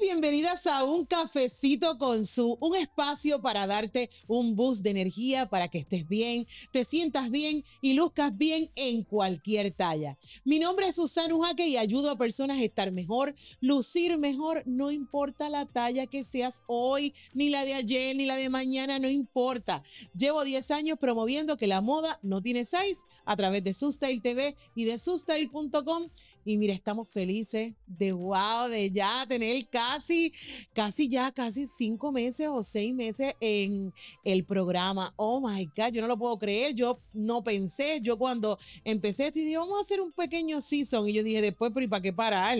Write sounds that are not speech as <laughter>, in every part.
bienvenidas a un cafecito con su, un espacio para darte un boost de energía para que estés bien, te sientas bien y luzcas bien en cualquier talla. Mi nombre es Susana Ujaque y ayudo a personas a estar mejor, lucir mejor, no importa la talla que seas hoy, ni la de ayer, ni la de mañana, no importa. Llevo 10 años promoviendo que la moda no tiene size a través de Sustyle TV y de Sustyle.com y mira, estamos felices de wow, de ya tener casi, casi ya, casi cinco meses o seis meses en el programa. Oh my God, yo no lo puedo creer. Yo no pensé, yo cuando empecé, dije, vamos a hacer un pequeño season. Y yo dije, después, pero ¿y para qué parar?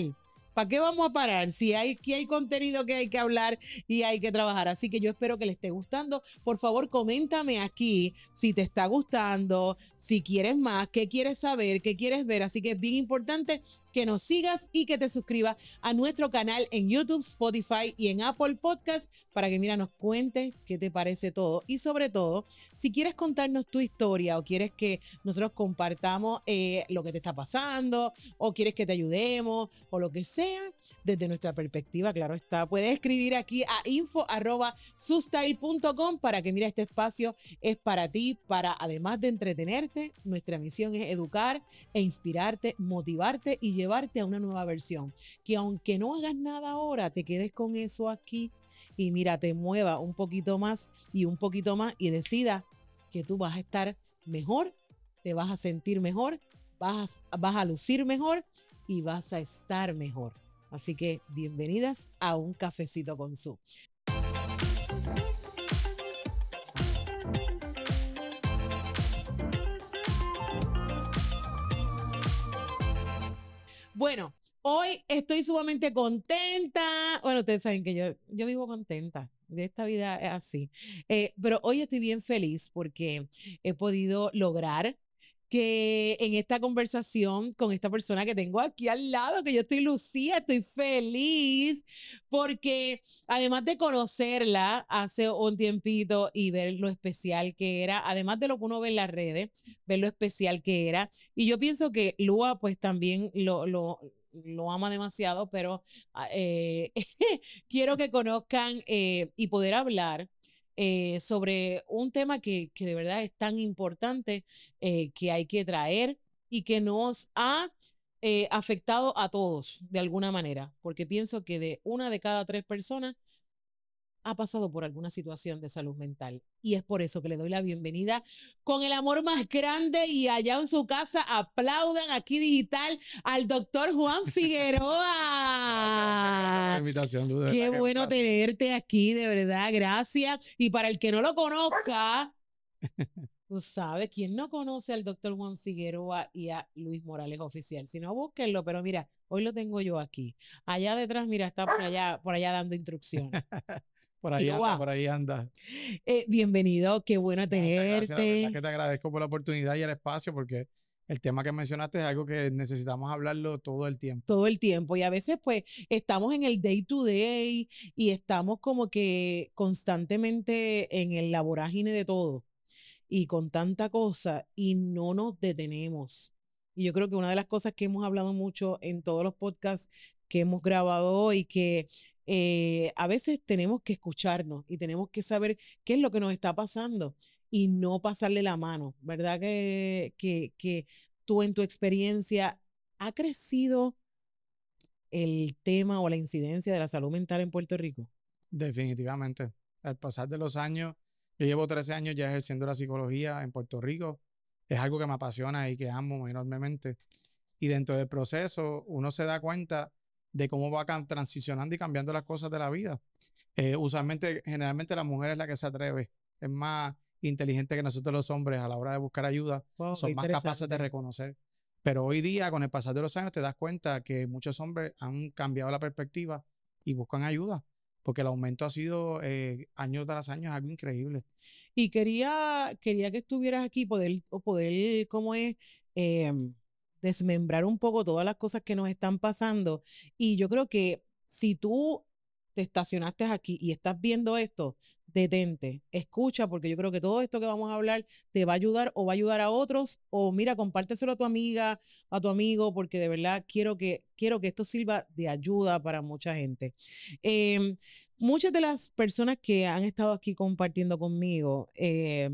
¿Para qué vamos a parar? Si hay, que hay contenido que hay que hablar y hay que trabajar. Así que yo espero que le esté gustando. Por favor, coméntame aquí si te está gustando, si quieres más, qué quieres saber, qué quieres ver. Así que es bien importante que nos sigas y que te suscribas a nuestro canal en YouTube, Spotify y en Apple Podcast para que, mira, nos cuentes qué te parece todo. Y sobre todo, si quieres contarnos tu historia o quieres que nosotros compartamos eh, lo que te está pasando o quieres que te ayudemos o lo que sea, desde nuestra perspectiva, claro está, puedes escribir aquí a info.sustyle.com para que, mira, este espacio es para ti, para además de entretenerte, nuestra misión es educar e inspirarte, motivarte y llevarte a una nueva versión. Que aunque no hagas nada ahora, te quedes con eso aquí y mira, te mueva un poquito más y un poquito más y decida que tú vas a estar mejor, te vas a sentir mejor, vas, vas a lucir mejor y vas a estar mejor. Así que bienvenidas a un cafecito con su. Bueno, Hoy estoy sumamente contenta. Bueno, ustedes saben que yo, yo vivo contenta. De esta vida es así. Eh, pero hoy estoy bien feliz porque he podido lograr que en esta conversación con esta persona que tengo aquí al lado, que yo estoy Lucía, estoy feliz porque además de conocerla hace un tiempito y ver lo especial que era, además de lo que uno ve en las redes, ver lo especial que era, y yo pienso que Lua pues también lo, lo lo ama demasiado, pero ah, eh, <laughs> quiero que conozcan eh, y poder hablar eh, sobre un tema que, que, de verdad es tan importante que hay que traer y que nos ha afectado a todos de alguna manera, porque pienso que de una de cada tres personas ha pasado por alguna situación de salud mental. Y es por eso que le doy la bienvenida con el amor más grande y allá en su casa aplaudan aquí digital al doctor Juan Figueroa. invitación, Qué bueno tenerte aquí, de verdad, gracias. Y para el que no lo conozca, tú sabes, ¿quién no conoce al doctor Juan Figueroa y a Luis Morales Oficial? Si no, búsquenlo, pero mira, hoy lo tengo yo aquí. Allá detrás, mira, está por allá, por allá dando instrucciones. Por ahí, anda, por ahí anda. Eh, bienvenido, qué bueno tenerte. Gracias, que te agradezco por la oportunidad y el espacio porque el tema que mencionaste es algo que necesitamos hablarlo todo el tiempo. Todo el tiempo. Y a veces, pues, estamos en el day to day y estamos como que constantemente en el laborágine de todo y con tanta cosa y no nos detenemos. Y yo creo que una de las cosas que hemos hablado mucho en todos los podcasts que hemos grabado hoy, que eh, a veces tenemos que escucharnos y tenemos que saber qué es lo que nos está pasando y no pasarle la mano, ¿verdad? Que, que, que tú en tu experiencia ha crecido el tema o la incidencia de la salud mental en Puerto Rico. Definitivamente. Al pasar de los años, yo llevo 13 años ya ejerciendo la psicología en Puerto Rico. Es algo que me apasiona y que amo enormemente. Y dentro del proceso, uno se da cuenta de cómo va transicionando y cambiando las cosas de la vida. Eh, usualmente, generalmente la mujer es la que se atreve, es más inteligente que nosotros los hombres a la hora de buscar ayuda, son más capaces de reconocer. Pero hoy día, con el pasar de los años, te das cuenta que muchos hombres han cambiado la perspectiva y buscan ayuda, porque el aumento ha sido eh, año tras año, algo increíble. Y quería, quería que estuvieras aquí, poder, poder, ¿cómo es? Em, desmembrar un poco todas las cosas que nos están pasando. Y yo creo que si tú te estacionaste aquí y estás viendo esto, detente, escucha, porque yo creo que todo esto que vamos a hablar te va a ayudar o va a ayudar a otros, o mira, compárteselo a tu amiga, a tu amigo, porque de verdad quiero que, quiero que esto sirva de ayuda para mucha gente. Em, muchas de las personas que han estado aquí compartiendo conmigo, eh,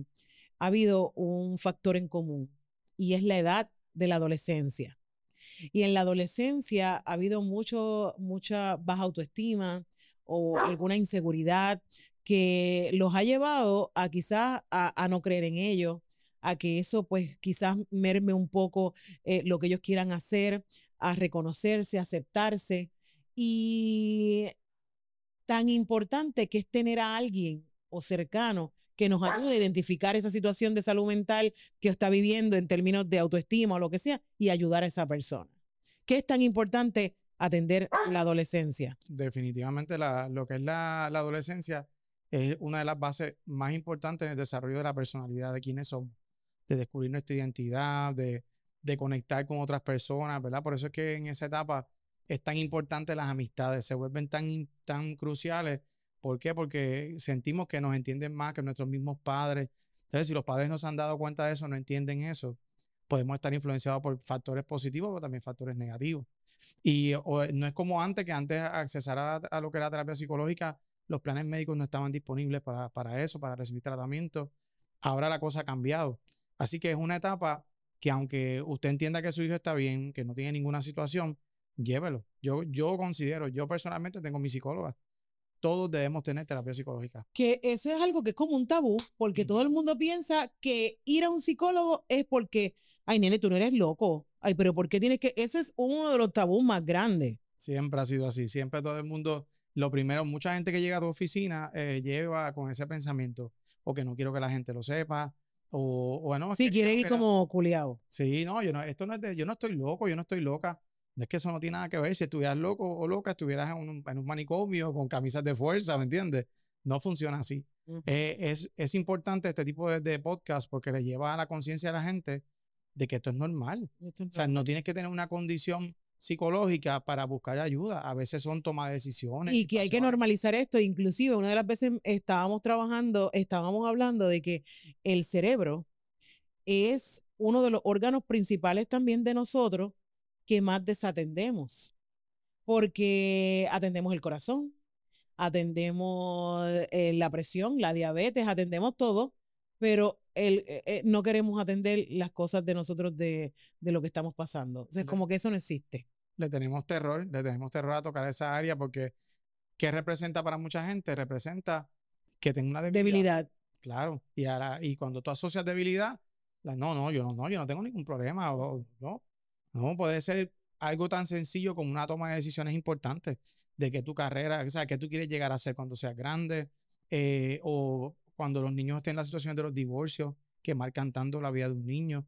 ha habido un factor en común y es la edad de la adolescencia. Y en la adolescencia ha habido mucho, mucha baja autoestima o alguna inseguridad que los ha llevado a quizás a, no creer en ellos, a que eso pues quizás merme un poco eh, lo que ellos quieran hacer, a reconocerse, aceptarse. Y tan importante que es tener a alguien o cercano que nos ayude a identificar esa situación de salud mental que está viviendo en términos de autoestima o lo que sea y ayudar a esa persona. ¿Qué es tan importante atender la adolescencia? Definitivamente lo que es la, adolescencia es una de las bases más importantes en el desarrollo de la personalidad de quienes somos, de descubrir nuestra identidad, de, de conectar con otras personas, ¿verdad? Por eso es que en esa etapa es tan importante las amistades, se vuelven tan, tan cruciales ¿Por qué? Porque sentimos que nos entienden más que nuestros mismos padres. Entonces, si los padres no se han dado cuenta de eso, no entienden eso, podemos estar influenciados por factores positivos, pero también factores negativos. Y no es como antes, que antes accesar a, lo que era terapia psicológica, los planes médicos no estaban disponibles para, para eso, para recibir tratamiento. Ahora la cosa ha cambiado. Así que es una etapa que aunque usted entienda que su hijo está bien, que no tiene ninguna situación, llévelo. Yo, yo considero, yo personalmente tengo mi psicóloga todos debemos tener terapia psicológica. Que eso es algo que es como un tabú, porque todo el mundo piensa que ir a un psicólogo es porque, ay, nene, tú no eres loco. Ay, pero ¿por qué tienes que...? Ese es uno de los tabús más grandes. Siempre ha sido así. Siempre todo el mundo, lo primero, mucha gente que llega a tu oficina eh, lleva con ese pensamiento, o que no quiero que la gente lo sepa, o, bueno... Sí, quiere ir como culiado. Sí, no, yo no, esto no es de, yo no estoy loco, yo no estoy loca. Es que eso no tiene nada que ver. Si estuvieras loco o loca, estuvieras en un, en un manicomio con camisas de fuerza, ¿me entiendes? No funciona así. Eh, es, es, importante este tipo de, podcast porque le lleva a la conciencia a la gente de que esto es normal. o sea, no tienes que tener una condición psicológica para buscar ayuda. A veces son toma de decisiones. Y que hay que normalizar esto. Inclusive, una de las veces estábamos trabajando, estábamos hablando de que el cerebro es uno de los órganos principales también de nosotros que más desatendemos, porque atendemos el corazón, atendemos eh, la presión, la diabetes, atendemos todo, pero el, eh, eh, no queremos atender las cosas de nosotros de, de lo que estamos pasando. es como que eso no existe. Le tenemos terror, le tenemos terror a tocar esa área porque ¿qué representa para mucha gente? Representa que tengo una debilidad. debilidad. Claro, y, ahora, y cuando tú asocias debilidad, la, no, no, yo no, no, yo no tengo ningún problema, o, no, no, puede ser algo tan sencillo como una toma de decisiones importantes de que tu carrera, o sea, que tú quieres llegar a ser cuando seas grande, eh, o cuando los niños estén en la situación de los divorcios que marcan tanto la vida de un niño.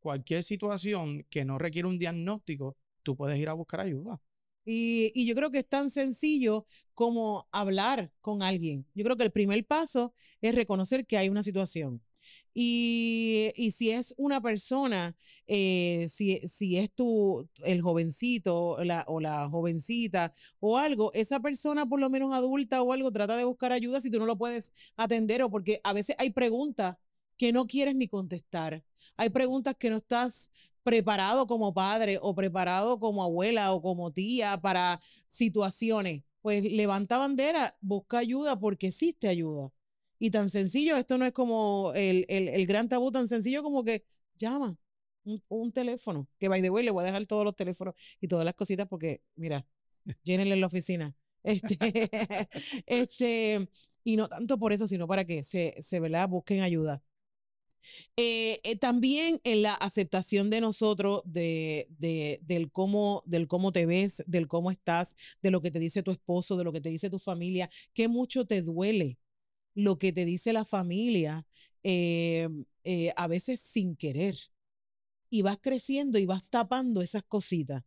Cualquier situación que no requiere un diagnóstico, tú puedes ir a buscar ayuda. Y, y, yo creo que es tan sencillo como hablar con alguien. Yo creo que el primer paso es reconocer que hay una situación. Y, si es una persona, eh, si, si es tu, el jovencito la, o la jovencita o algo, esa persona por lo menos adulta o algo trata de buscar ayuda si tú no lo puedes atender o porque a veces hay preguntas que no quieres ni contestar. Hay preguntas que no estás preparado como padre o preparado como abuela o como tía para situaciones. Pues levanta bandera, busca ayuda porque existe ayuda. Y tan sencillo, esto no es como el, el, gran tabú tan sencillo como que llama un, teléfono, que by the way le voy a dejar todos los teléfonos y todas las cositas porque, mira, llénenle en la oficina. <laughs> Este, <laughs> este, y no tanto por eso, sino para que se, se busquen ayuda. Eh, eh, también en la aceptación de nosotros de, de, del, cómo, del cómo te ves, del cómo estás, de lo que te dice tu esposo, de lo que te dice tu familia, que mucho te duele lo que te dice la familia, eh, eh, a veces sin querer. Y vas creciendo y vas tapando esas cositas.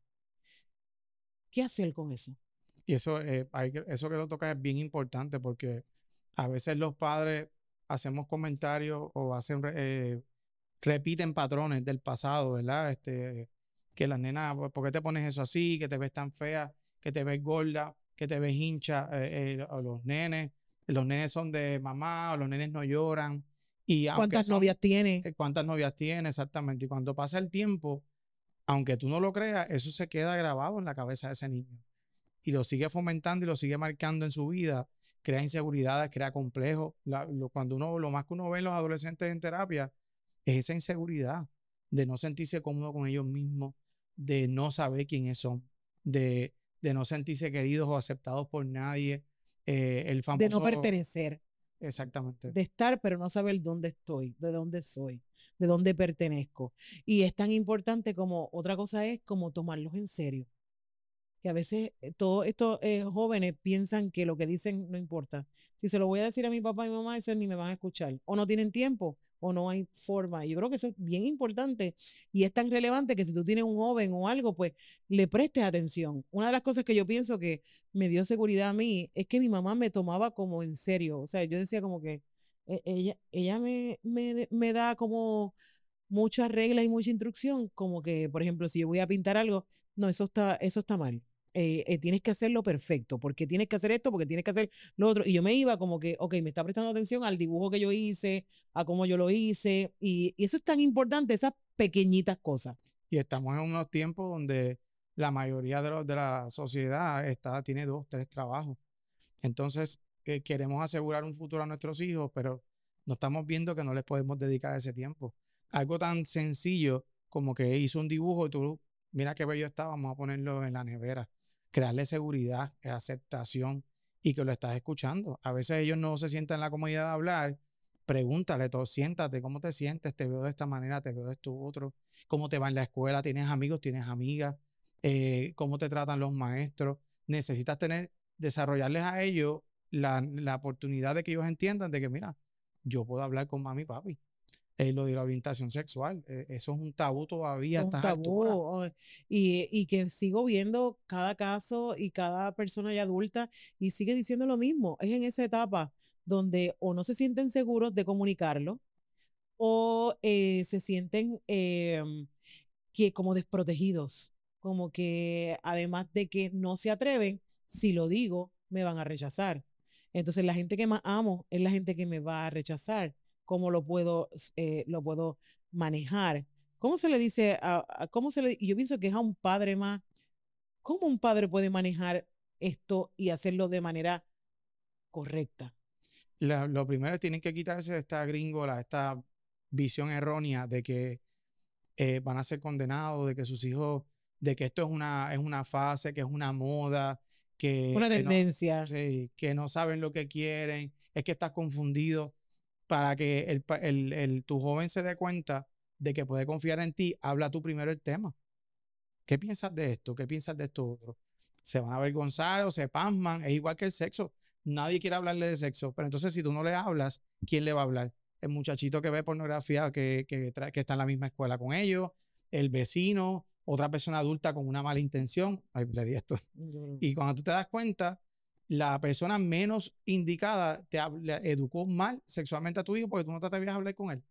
¿Qué hacer con eso? Y eso, eh, eso que lo toca es bien importante porque a veces los padres hacemos comentarios o hacen, repiten patrones del pasado, ¿verdad? Este, que las nenas, ¿por qué te pones eso así? Que te ves tan fea, que te ves gorda, que te ves hincha, los nenes los nenes son de mamá o los nenes no lloran. Y ¿Cuántas novias tiene? Eh, ¿Cuántas novias tiene? Exactamente. Y cuando pasa el tiempo, aunque tú no lo creas, eso se queda grabado en la cabeza de ese niño. Y lo sigue fomentando y lo sigue marcando en su vida. Crea inseguridades, crea complejos. cuando uno, lo más que uno ve en los adolescentes en terapia es esa inseguridad de no sentirse cómodo con ellos mismos, de no saber quiénes son, de, de no sentirse queridos o aceptados por nadie. Eh, el famoso, de no pertenecer. Exactamente. De estar, pero no saber dónde estoy, de dónde soy, de dónde pertenezco. Y es tan importante como otra cosa es como tomarlos en serio. Que a veces eh, todos estos eh, jóvenes piensan que lo que dicen no importa. Si se lo voy a decir a mi papá y mamá, eso ni me van a escuchar. O no tienen tiempo, o no hay forma. Yo creo que eso es bien importante y es tan relevante que si tú tienes un joven o algo, pues le prestes atención. Una de las cosas que yo pienso que me dio seguridad a mí es que mi mamá me tomaba como en serio. O sea, yo decía como que e, ella, ella me, me, me da como muchas reglas y mucha instrucción, como que, por ejemplo, si yo voy a pintar algo, no, eso está, eso está mal. Eh, eh, tienes que hacerlo perfecto, porque tienes que hacer esto, porque tienes que hacer lo otro. Y yo me iba como que, ok, me está prestando atención al dibujo que yo hice, a cómo yo lo hice, y, eso es tan importante, esas pequeñitas cosas. Y estamos en unos tiempos donde la mayoría de, los, de la sociedad está, tiene dos, tres trabajos. Entonces, eh, queremos asegurar un futuro a nuestros hijos, pero no estamos viendo que no les podemos dedicar ese tiempo. Algo tan sencillo como que hizo un dibujo y tú, mira qué bello está, vamos a ponerlo en la nevera crearle seguridad, aceptación y que lo estás escuchando. A veces ellos no se sientan en la comodidad de hablar. Pregúntale todo, siéntate, ¿cómo te sientes? Te veo de esta manera, te veo de esto otro. ¿Cómo te va en la escuela? ¿Tienes amigos? ¿Tienes amigas? Eh, ¿Cómo te tratan los maestros? Necesitas tener, desarrollarles a ellos la, la oportunidad de que ellos entiendan de que, mira, yo puedo hablar con mami y papi eh, lo de la orientación sexual. Eh, eso es un tabú todavía. Es un tabú. Oh, y, y, que sigo viendo cada caso y cada persona ya adulta y sigue diciendo lo mismo. Es en esa etapa donde o no se sienten seguros de comunicarlo o eh, se sienten em, que como desprotegidos, como que además de que no se atreven, si lo digo, me van a rechazar. Entonces la gente que más amo es la gente que me va a rechazar cómo lo puedo, eh, lo puedo manejar. ¿Cómo se le dice a, cómo se le, yo pienso que es a un padre más, ¿cómo un padre puede manejar esto y hacerlo de manera correcta? lo primero es tienen que quitarse esta gringola, esta visión errónea de que eh, van a ser condenados, de que sus hijos, de que esto es una, es una fase, que es una moda, que... Una tendencia. sí, que no saben lo que quieren, es que estás confundido para que el, el, el, tu joven se dé cuenta de que puede confiar en ti, habla tú primero el tema. ¿Qué piensas de esto? ¿Qué piensas de esto otro? Se van a avergonzar o se pasman, es igual que el sexo. Nadie quiere hablarle de sexo, pero entonces si tú no le hablas, ¿quién le va a hablar? El muchachito que ve pornografía, que, que, que está en la misma escuela con ellos, el vecino, otra persona adulta con una mala intención. Ay, le di esto. Y cuando tú te das cuenta, la persona menos indicada te educó mal sexualmente a tu hijo porque tú no te atrevías a hablar con él.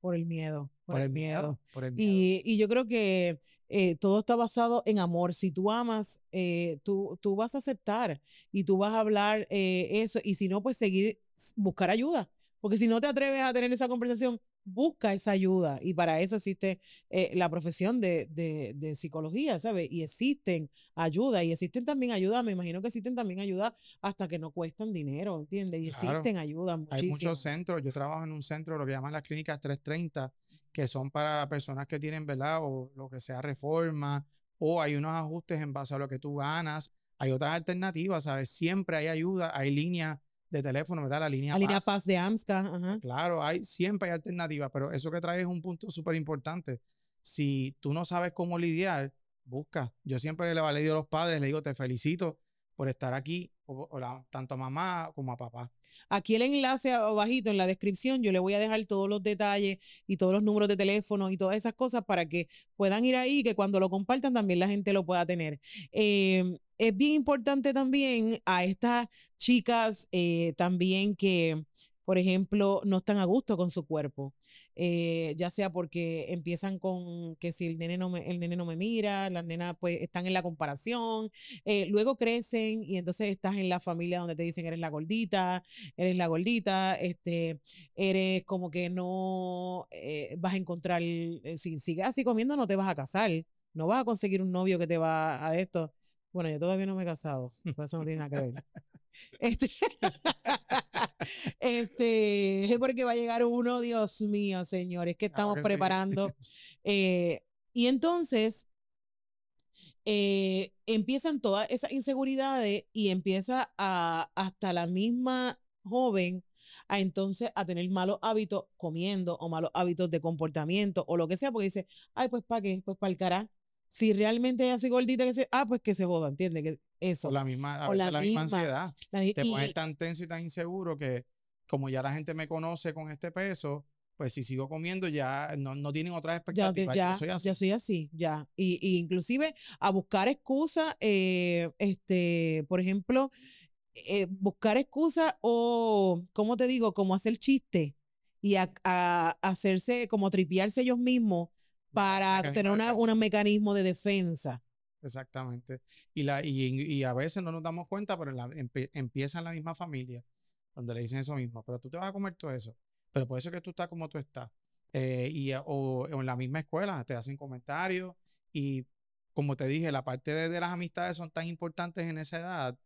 Por el miedo. Por, el, miedo, Por el miedo. Y, yo creo que eh, todo está basado en amor. Si tú amas, eh, tú, tú vas a aceptar y tú vas a hablar eh, eso. Y si no, pues seguir, buscar ayuda. Porque si no te atreves a tener esa conversación, busca esa ayuda y para eso existe eh, la profesión de, de, psicología, ¿sabes? Y existen ayuda y existen también ayuda, me imagino que existen también ayuda hasta que no cuestan dinero, ¿entiendes? Y existen ayudas Hay muchos centros, yo trabajo en un centro, lo que llaman las clínicas 330, que son para personas que tienen, ¿verdad? O lo que sea reforma, o hay unos ajustes en base a lo que tú ganas, hay otras alternativas, ¿sabes? Siempre hay ayuda, hay líneas de teléfono, ¿verdad? La línea La línea Paz de AMSCA. Claro, hay, siempre hay alternativas, pero eso que trae es un punto súper importante. Si tú no sabes cómo lidiar, busca. Yo siempre le he leído a los padres, le digo, te felicito por estar aquí, tanto a mamá como a papá. Aquí el enlace abajito en la descripción, yo le voy a dejar todos los detalles y todos los números de teléfono y todas esas cosas para que puedan ir ahí y que cuando lo compartan también la gente lo pueda tener. Eh, es bien importante también a estas chicas eh, también que por ejemplo, no están a gusto con su cuerpo, eh, ya sea porque empiezan con que si el nene no me, el nene no me mira, las nenas pues están en la comparación, eh, luego crecen y entonces estás en la familia donde te dicen eres la gordita, eres la gordita, este, eres como que no vas a encontrar, si sigues así comiendo no te vas a casar, no vas a conseguir un novio que te va a esto. Bueno, yo todavía no me he casado, <laughs> por eso no tiene nada que ver. Este, <laughs> este, porque va a llegar uno, Dios mío, señores, que estamos preparando. <laughs> Eh, y entonces eh, empiezan todas esas inseguridades y empieza a hasta la misma joven a entonces a tener malos hábitos comiendo o malos hábitos de comportamiento o lo que sea, porque dice, ay, pues para qué, pues para el cara. Si realmente es así gordita que se, ah, pues que se joda, ¿entiendes? Que eso. O la misma, a la, misma, ansiedad. Te pones tan tenso y tan inseguro que como ya la gente me conoce con este peso, pues si sigo comiendo ya no, no tienen otras expectativas. Ya, ya, soy así. ya soy así, ya. Y, inclusive a buscar excusas, eh, este, por ejemplo, eh, buscar excusas o, ¿cómo te digo? Como hacer chiste y a, hacerse, como tripearse ellos mismos para tener una, un <laughs> mecanismo de defensa. Exactamente. Y, la, y, a veces no nos damos cuenta, pero la, empieza en la misma familia, donde le dicen eso mismo, pero tú te vas a comer todo eso. Pero por eso es que tú estás como tú estás. Eh, y, o, en la misma escuela te hacen comentarios y como te dije, la parte de, de, las amistades son tan importantes en esa edad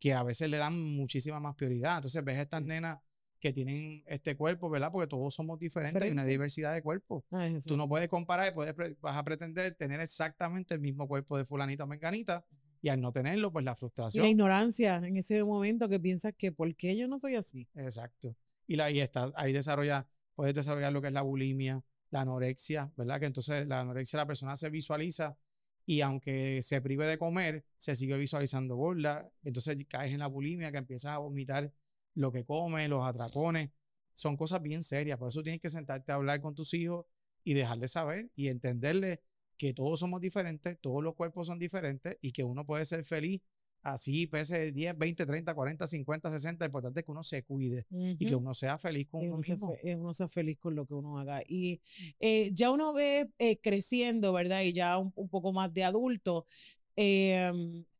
que a veces le dan muchísima más prioridad. Entonces ves a estas nenas que tienen este cuerpo, ¿verdad? Porque todos somos diferentes, hay una diversidad de cuerpos. Ah, Tú no puedes comparar, puedes, vas a pretender tener exactamente el mismo cuerpo de fulanita o menganita y al no tenerlo, pues la frustración. la ignorancia en ese momento que piensas que ¿por qué yo no soy así? Exacto. Y la, ahí está, ahí desarrolla, puedes desarrollar lo que es la bulimia, la anorexia, ¿verdad? Que entonces la anorexia la persona se visualiza y aunque se prive de comer, se sigue visualizando gorda, entonces caes en la bulimia que empiezas a vomitar lo que come, los atracones, son cosas bien serias. Por eso tienes que sentarte a hablar con tus hijos y dejarles saber y entenderles que todos somos diferentes, todos los cuerpos son diferentes y que uno puede ser feliz así, pese 10, 20, 30, 40, 50, 60. Lo importante es que uno se cuide y que uno sea feliz con uno, mismo. Eh, uno sea feliz con lo que uno haga. Y eh, ya uno ve eh, creciendo, ¿verdad? Y ya un, poco más de adulto,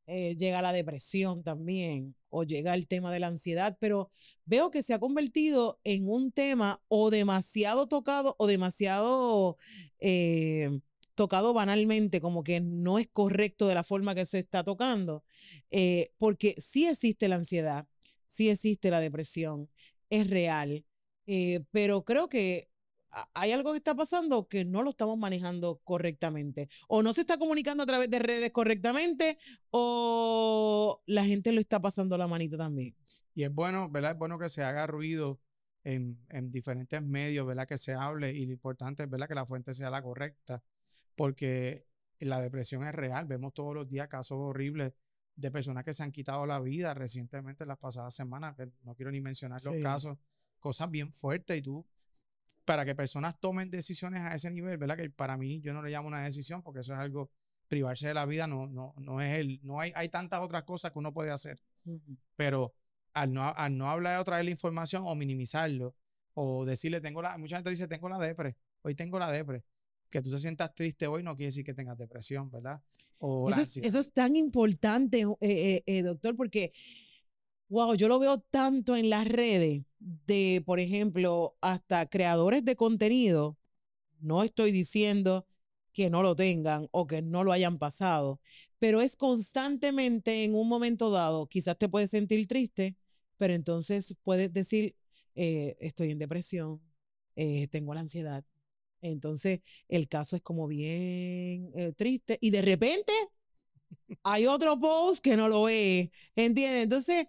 em, llega la depresión también o llega el tema de la ansiedad, pero veo que se ha convertido en un tema o demasiado tocado o demasiado eh, tocado banalmente, como que no es correcto de la forma que se está tocando, eh, porque sí existe la ansiedad, sí existe la depresión, es real, eh, pero creo que hay algo que está pasando que no lo estamos manejando correctamente. O no se está comunicando a través de redes correctamente, o la gente lo está pasando la manita también. Y es bueno, ¿verdad? Es bueno que se haga ruido en, diferentes medios, ¿verdad? Que se hable y lo importante es, ¿verdad? Que la fuente sea la correcta, porque la depresión es real. Vemos todos los días casos horribles de personas que se han quitado la vida recientemente, las pasadas semanas, que no quiero ni mencionar los casos, cosas bien fuertes y tú para que personas tomen decisiones a ese nivel, ¿verdad? Que para mí yo no le llamo una decisión porque eso es algo, privarse de la vida no, no, no es el, no hay, hay tantas otras cosas que uno puede hacer. Pero al no, al no hablar otra vez la información o minimizarlo, o decirle, tengo la, mucha gente dice, tengo la depre, hoy tengo la depre. Que tú te sientas triste hoy no quiere decir que tengas depresión, ¿verdad? O eso, es, eso es tan importante, eh, eh, eh, doctor, porque wow, yo lo veo tanto en las redes de, por ejemplo, hasta creadores de contenido. No estoy diciendo que no lo tengan o que no lo hayan pasado, pero es constantemente en un momento dado, quizás te puedes sentir triste, pero entonces puedes decir, eh, estoy en depresión, eh, tengo la ansiedad. Entonces el caso es como bien eh, triste y de repente hay otro post que no lo ve, ¿entiendes? Entonces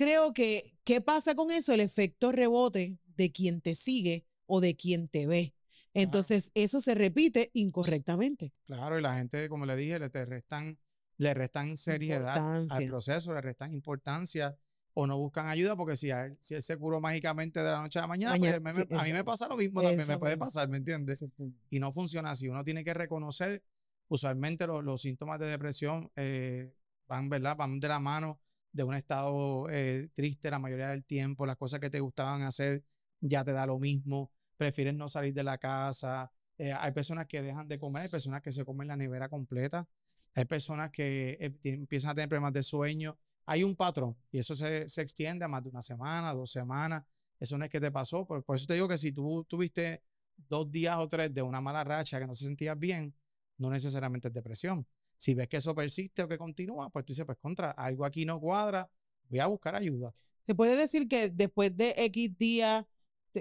creo que, ¿qué pasa con eso? El efecto rebote de quien te sigue o de quien te ve. Entonces, eso se repite incorrectamente. Claro, y la gente, como le dije, le, te restan, le restan seriedad al proceso, le restan importancia o no buscan ayuda porque si, él, si él se curó mágicamente de la noche a la mañana, pues, a mí me pasa lo mismo también, me puede pasar, ¿me entiendes? Y no funciona así. Uno tiene que reconocer, usualmente los, síntomas de depresión eh, van, ¿verdad? Van de la mano de un estado eh, triste la mayoría del tiempo, las cosas que te gustaban hacer ya te da lo mismo, prefieres no salir de la casa, eh, hay personas que dejan de comer, hay personas que se comen la nevera completa, hay personas que eh, empiezan a tener problemas de sueño, hay un patrón y eso se, se, extiende a más de una semana, dos semanas, eso no es que te pasó, por, por eso te digo que si tú tuviste dos días o tres de una mala racha que no se sentías bien, no necesariamente es depresión. Si ves que eso persiste o que continúa, pues tú dices, pues contra, algo aquí no cuadra, voy a buscar ayuda. Se puede decir que después de X días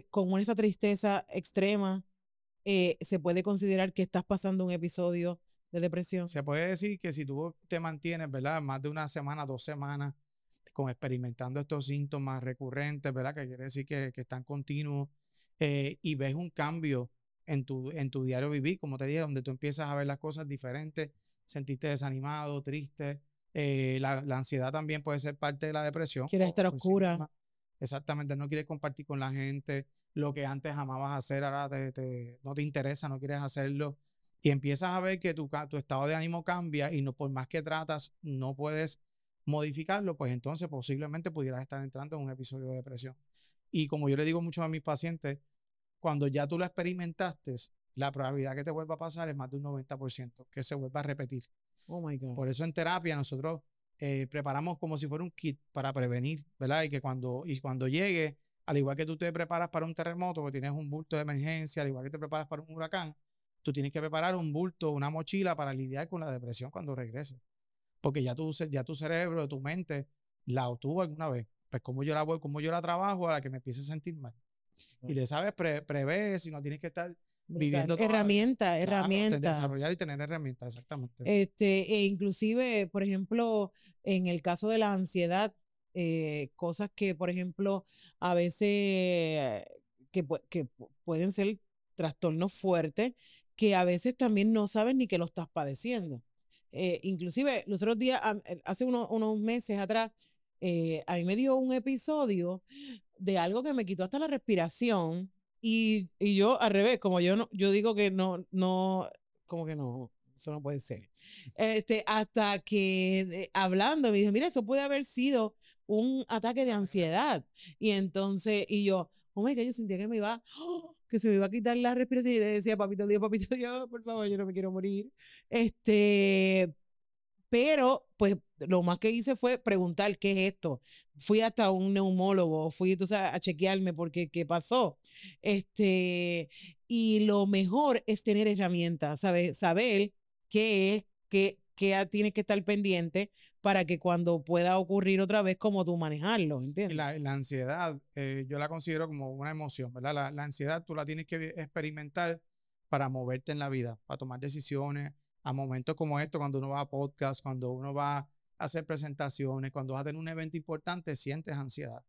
con esa tristeza extrema, eh, se puede considerar que estás pasando un episodio de depresión. Se puede decir que si tú te mantienes, ¿verdad? Más de una semana, dos semanas, con experimentando estos síntomas recurrentes, ¿verdad? Que quiere decir que, que están continuos eh, y ves un cambio en tu, en tu diario vivir, como te dije, donde tú empiezas a ver las cosas diferentes, sentirte desanimado, triste. Eh, la, la, ansiedad también puede ser parte de la depresión. Quieres estar oscura. Exactamente, no quieres compartir con la gente lo que antes amabas hacer, ahora te, no te interesa, no quieres hacerlo. Y empiezas a ver que tu, tu estado de ánimo cambia y no por más que tratas, no puedes modificarlo, pues entonces posiblemente pudieras estar entrando en un episodio de depresión. Y como yo le digo mucho a mis pacientes, cuando ya tú lo experimentaste, la probabilidad que te vuelva a pasar es más de un 90%, que se vuelva a repetir. Oh my God. Por eso en terapia nosotros eh, preparamos como si fuera un kit para prevenir, ¿verdad? Y que cuando, y cuando llegue, al igual que tú te preparas para un terremoto, que tienes un bulto de emergencia, al igual que te preparas para un huracán, tú tienes que preparar un bulto, una mochila para lidiar con la depresión cuando regreses. Porque ya tu, ya tu cerebro, tu mente, la obtuvo alguna vez. Pues como yo la voy, como yo la trabajo a la que me empiece a sentir mal. Y le sabes, pre, prevé si no tienes que estar viviendo herramienta, herramienta. Desarrollar y tener herramientas, exactamente. Este, e inclusive, por ejemplo, en el caso de la ansiedad, eh, cosas que, por ejemplo, a veces que, que pueden ser trastornos fuertes, que a veces también no sabes ni que lo estás padeciendo. Eh, inclusive, los otros días, eh, hace unos meses atrás, a mí me dio un episodio de algo que me quitó hasta la respiración y, y, yo al revés, como yo no, yo digo que no, no, como que no, eso no puede ser. Este, hasta que hablando me dijo, mira, eso puede haber sido un ataque de ansiedad. Y entonces, y yo, oh God, yo sentía que me iba, que se me iba a quitar la respiración y le decía, papito Dios, papito Dios, por favor, yo no me quiero morir. Este, pero, pues, lo más que hice fue preguntar qué es esto. Fui hasta un neumólogo, fui entonces a chequearme porque qué pasó. Este, y lo mejor es tener herramientas, saber, saber qué es, qué, qué tienes que estar pendiente para que cuando pueda ocurrir otra vez, como tú manejarlo, ¿entiendes? La, la ansiedad, eh, yo la considero como una emoción, ¿verdad? La, la ansiedad tú la tienes que experimentar para moverte en la vida, para tomar decisiones, a momentos como estos, cuando uno va a podcast, cuando uno va a hacer presentaciones, cuando vas a tener un evento importante, sientes ansiedad.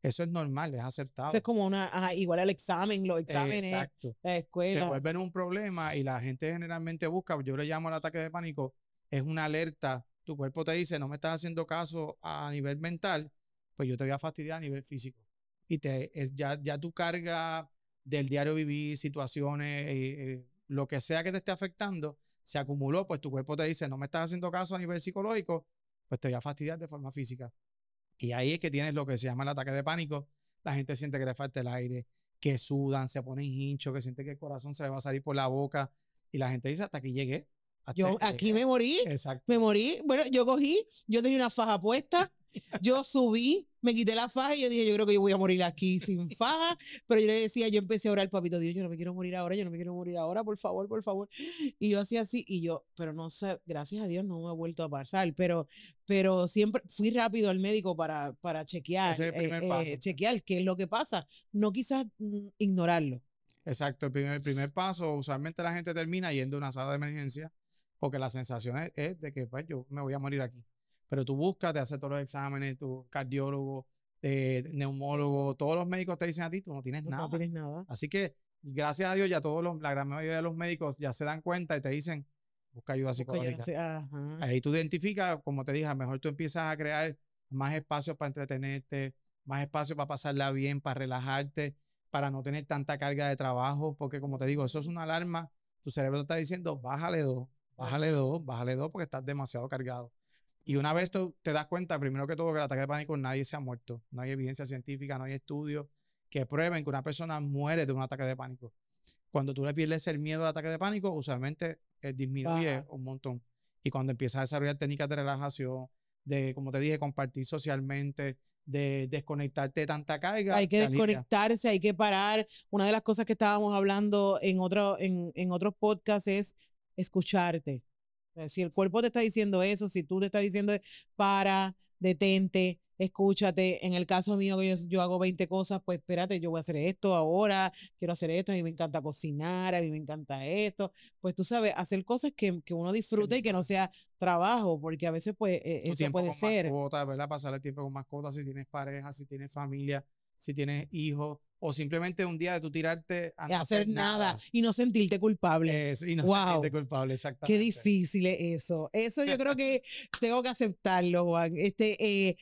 Eso es normal, es aceptado. Eso es como una, igual al examen, los exámenes, Exacto. la escuela. Se vuelven un problema y la gente generalmente busca, yo le llamo el ataque de pánico, es una alerta. Tu cuerpo te dice, no me estás haciendo caso a nivel mental, pues yo te voy a fastidiar a nivel físico. Y te, es ya, ya tu carga del diario vivir, situaciones, eh, eh, lo que sea que te esté afectando, se acumuló, pues tu cuerpo te dice, no me estás haciendo caso a nivel psicológico, pues te voy a fastidiar de forma física. Y ahí es que tienes lo que se llama el ataque de pánico. La gente siente que le falta el aire, que sudan, se ponen hinchos, que siente que el corazón se le va a salir por la boca. Y la gente dice, hasta aquí llegué. Yo aquí me morí. Exacto. Me morí. Bueno, yo cogí, yo tenía una faja puesta <laughs> yo subí, me quité la faja y yo dije, yo creo que yo voy a morir aquí sin faja. Pero yo le decía, yo empecé a orar, papito Dios, yo no me quiero morir ahora, yo no me quiero morir ahora, por favor, por favor. Y yo hacía así, y yo, pero no sé, gracias a Dios no me ha vuelto a pasar, pero, pero siempre fui rápido al médico para, para chequear, eh, eh, chequear qué es lo que pasa. No quizás mm, ignorarlo. Exacto, el primer, primer paso, usualmente la gente termina yendo a una sala de emergencia porque la sensación es, es de que pues, yo me voy a morir aquí pero tú buscas, te haces todos los exámenes, tu cardiólogo, eh, neumólogo, todos los médicos te dicen a ti, tú no tienes nada. No tienes nada. Así que, gracias a Dios, ya todos los, la gran mayoría de los médicos ya se dan cuenta y te dicen, busca ayuda psicológica. Ahí tú identificas, como te dije, a lo mejor tú empiezas a crear más espacios para entretenerte, más espacio para pasarla bien, para relajarte, para no tener tanta carga de trabajo, porque como te digo, eso es una alarma. Tu cerebro te está diciendo, bájale dos, bájale dos, bájale dos, porque estás demasiado cargado. Y una vez tú te das cuenta, primero que todo, que el ataque de pánico nadie se ha muerto. No hay evidencia científica, no hay estudios que prueben que una persona muere de un ataque de pánico. Cuando tú le pierdes el miedo al ataque de pánico, usualmente eh, disminuye Baja. un montón. Y cuando empiezas a desarrollar técnicas de relajación, de, como te dije, compartir socialmente, de desconectarte de tanta carga. Hay que desconectarse, hay que parar. Una de las cosas que estábamos hablando en, otro, en, en otros podcasts es escucharte. O sea, Si el cuerpo te está diciendo eso, si tú te estás diciendo para, detente, escúchate. En el caso mío, que yo, yo hago 20 cosas, pues espérate, yo voy a hacer esto ahora, quiero hacer esto, a mí me encanta cocinar, a mí me encanta esto. Pues tú sabes, hacer cosas que, que uno disfrute y que no sea trabajo, porque a veces pues eh, tu eso puede con ser. mascotas, ¿verdad? Pasar el tiempo con mascotas, si tienes pareja, si tienes familia, si tienes hijos, o simplemente un día de tú tirarte a no hacer nada y no sentirte culpable. Es- y no Wow. sentirte culpable, exactamente. Qué difícil es eso. Eso yo creo que <laughs> tengo que aceptarlo, Juan. Este, eh,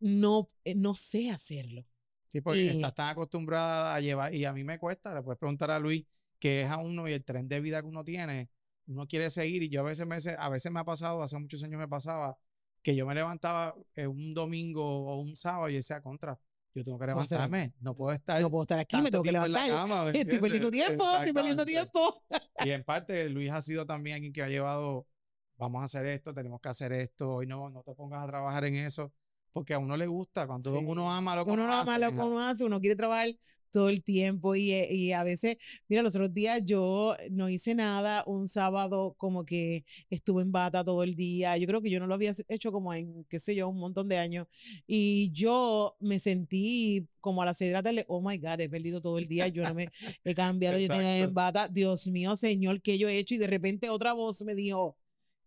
no, eh, no sé hacerlo. Sí, porque Eh, estás tan acostumbrada a llevar, y a mí me cuesta, le puedes preguntar a Luis, que es a uno y el tren de vida que uno tiene, uno quiere seguir, y yo a veces me, a veces me ha pasado, hace muchos años me pasaba, que yo me levantaba eh, un domingo o un sábado y decía, contra, yo tengo que Contra, levantarme, no puedo estar No puedo estar aquí, me tengo que levantar. cama, ¿me <laughs> Estoy perdiendo tiempo, estoy perdiendo tiempo. Y en parte, Luis ha sido también alguien que ha llevado, vamos a hacer esto, tenemos que hacer esto, hoy no, no te pongas a trabajar en eso, porque a uno le gusta, cuando Sí. uno ama lo que Uno uno no ama lo hace, que uno hace, uno quiere trabajar todo el tiempo y, eh, y a veces, mira, los otros días yo no hice nada, un sábado como que estuve en bata todo el día, yo creo que yo no lo había hecho como en, qué sé yo, un montón de años y yo me sentí como a las seis de la tarde, oh my God, he perdido todo el día, yo no me he cambiado, yo tenía en bata, Dios mío, Señor, ¿qué yo he hecho? Y de repente otra voz me dijo,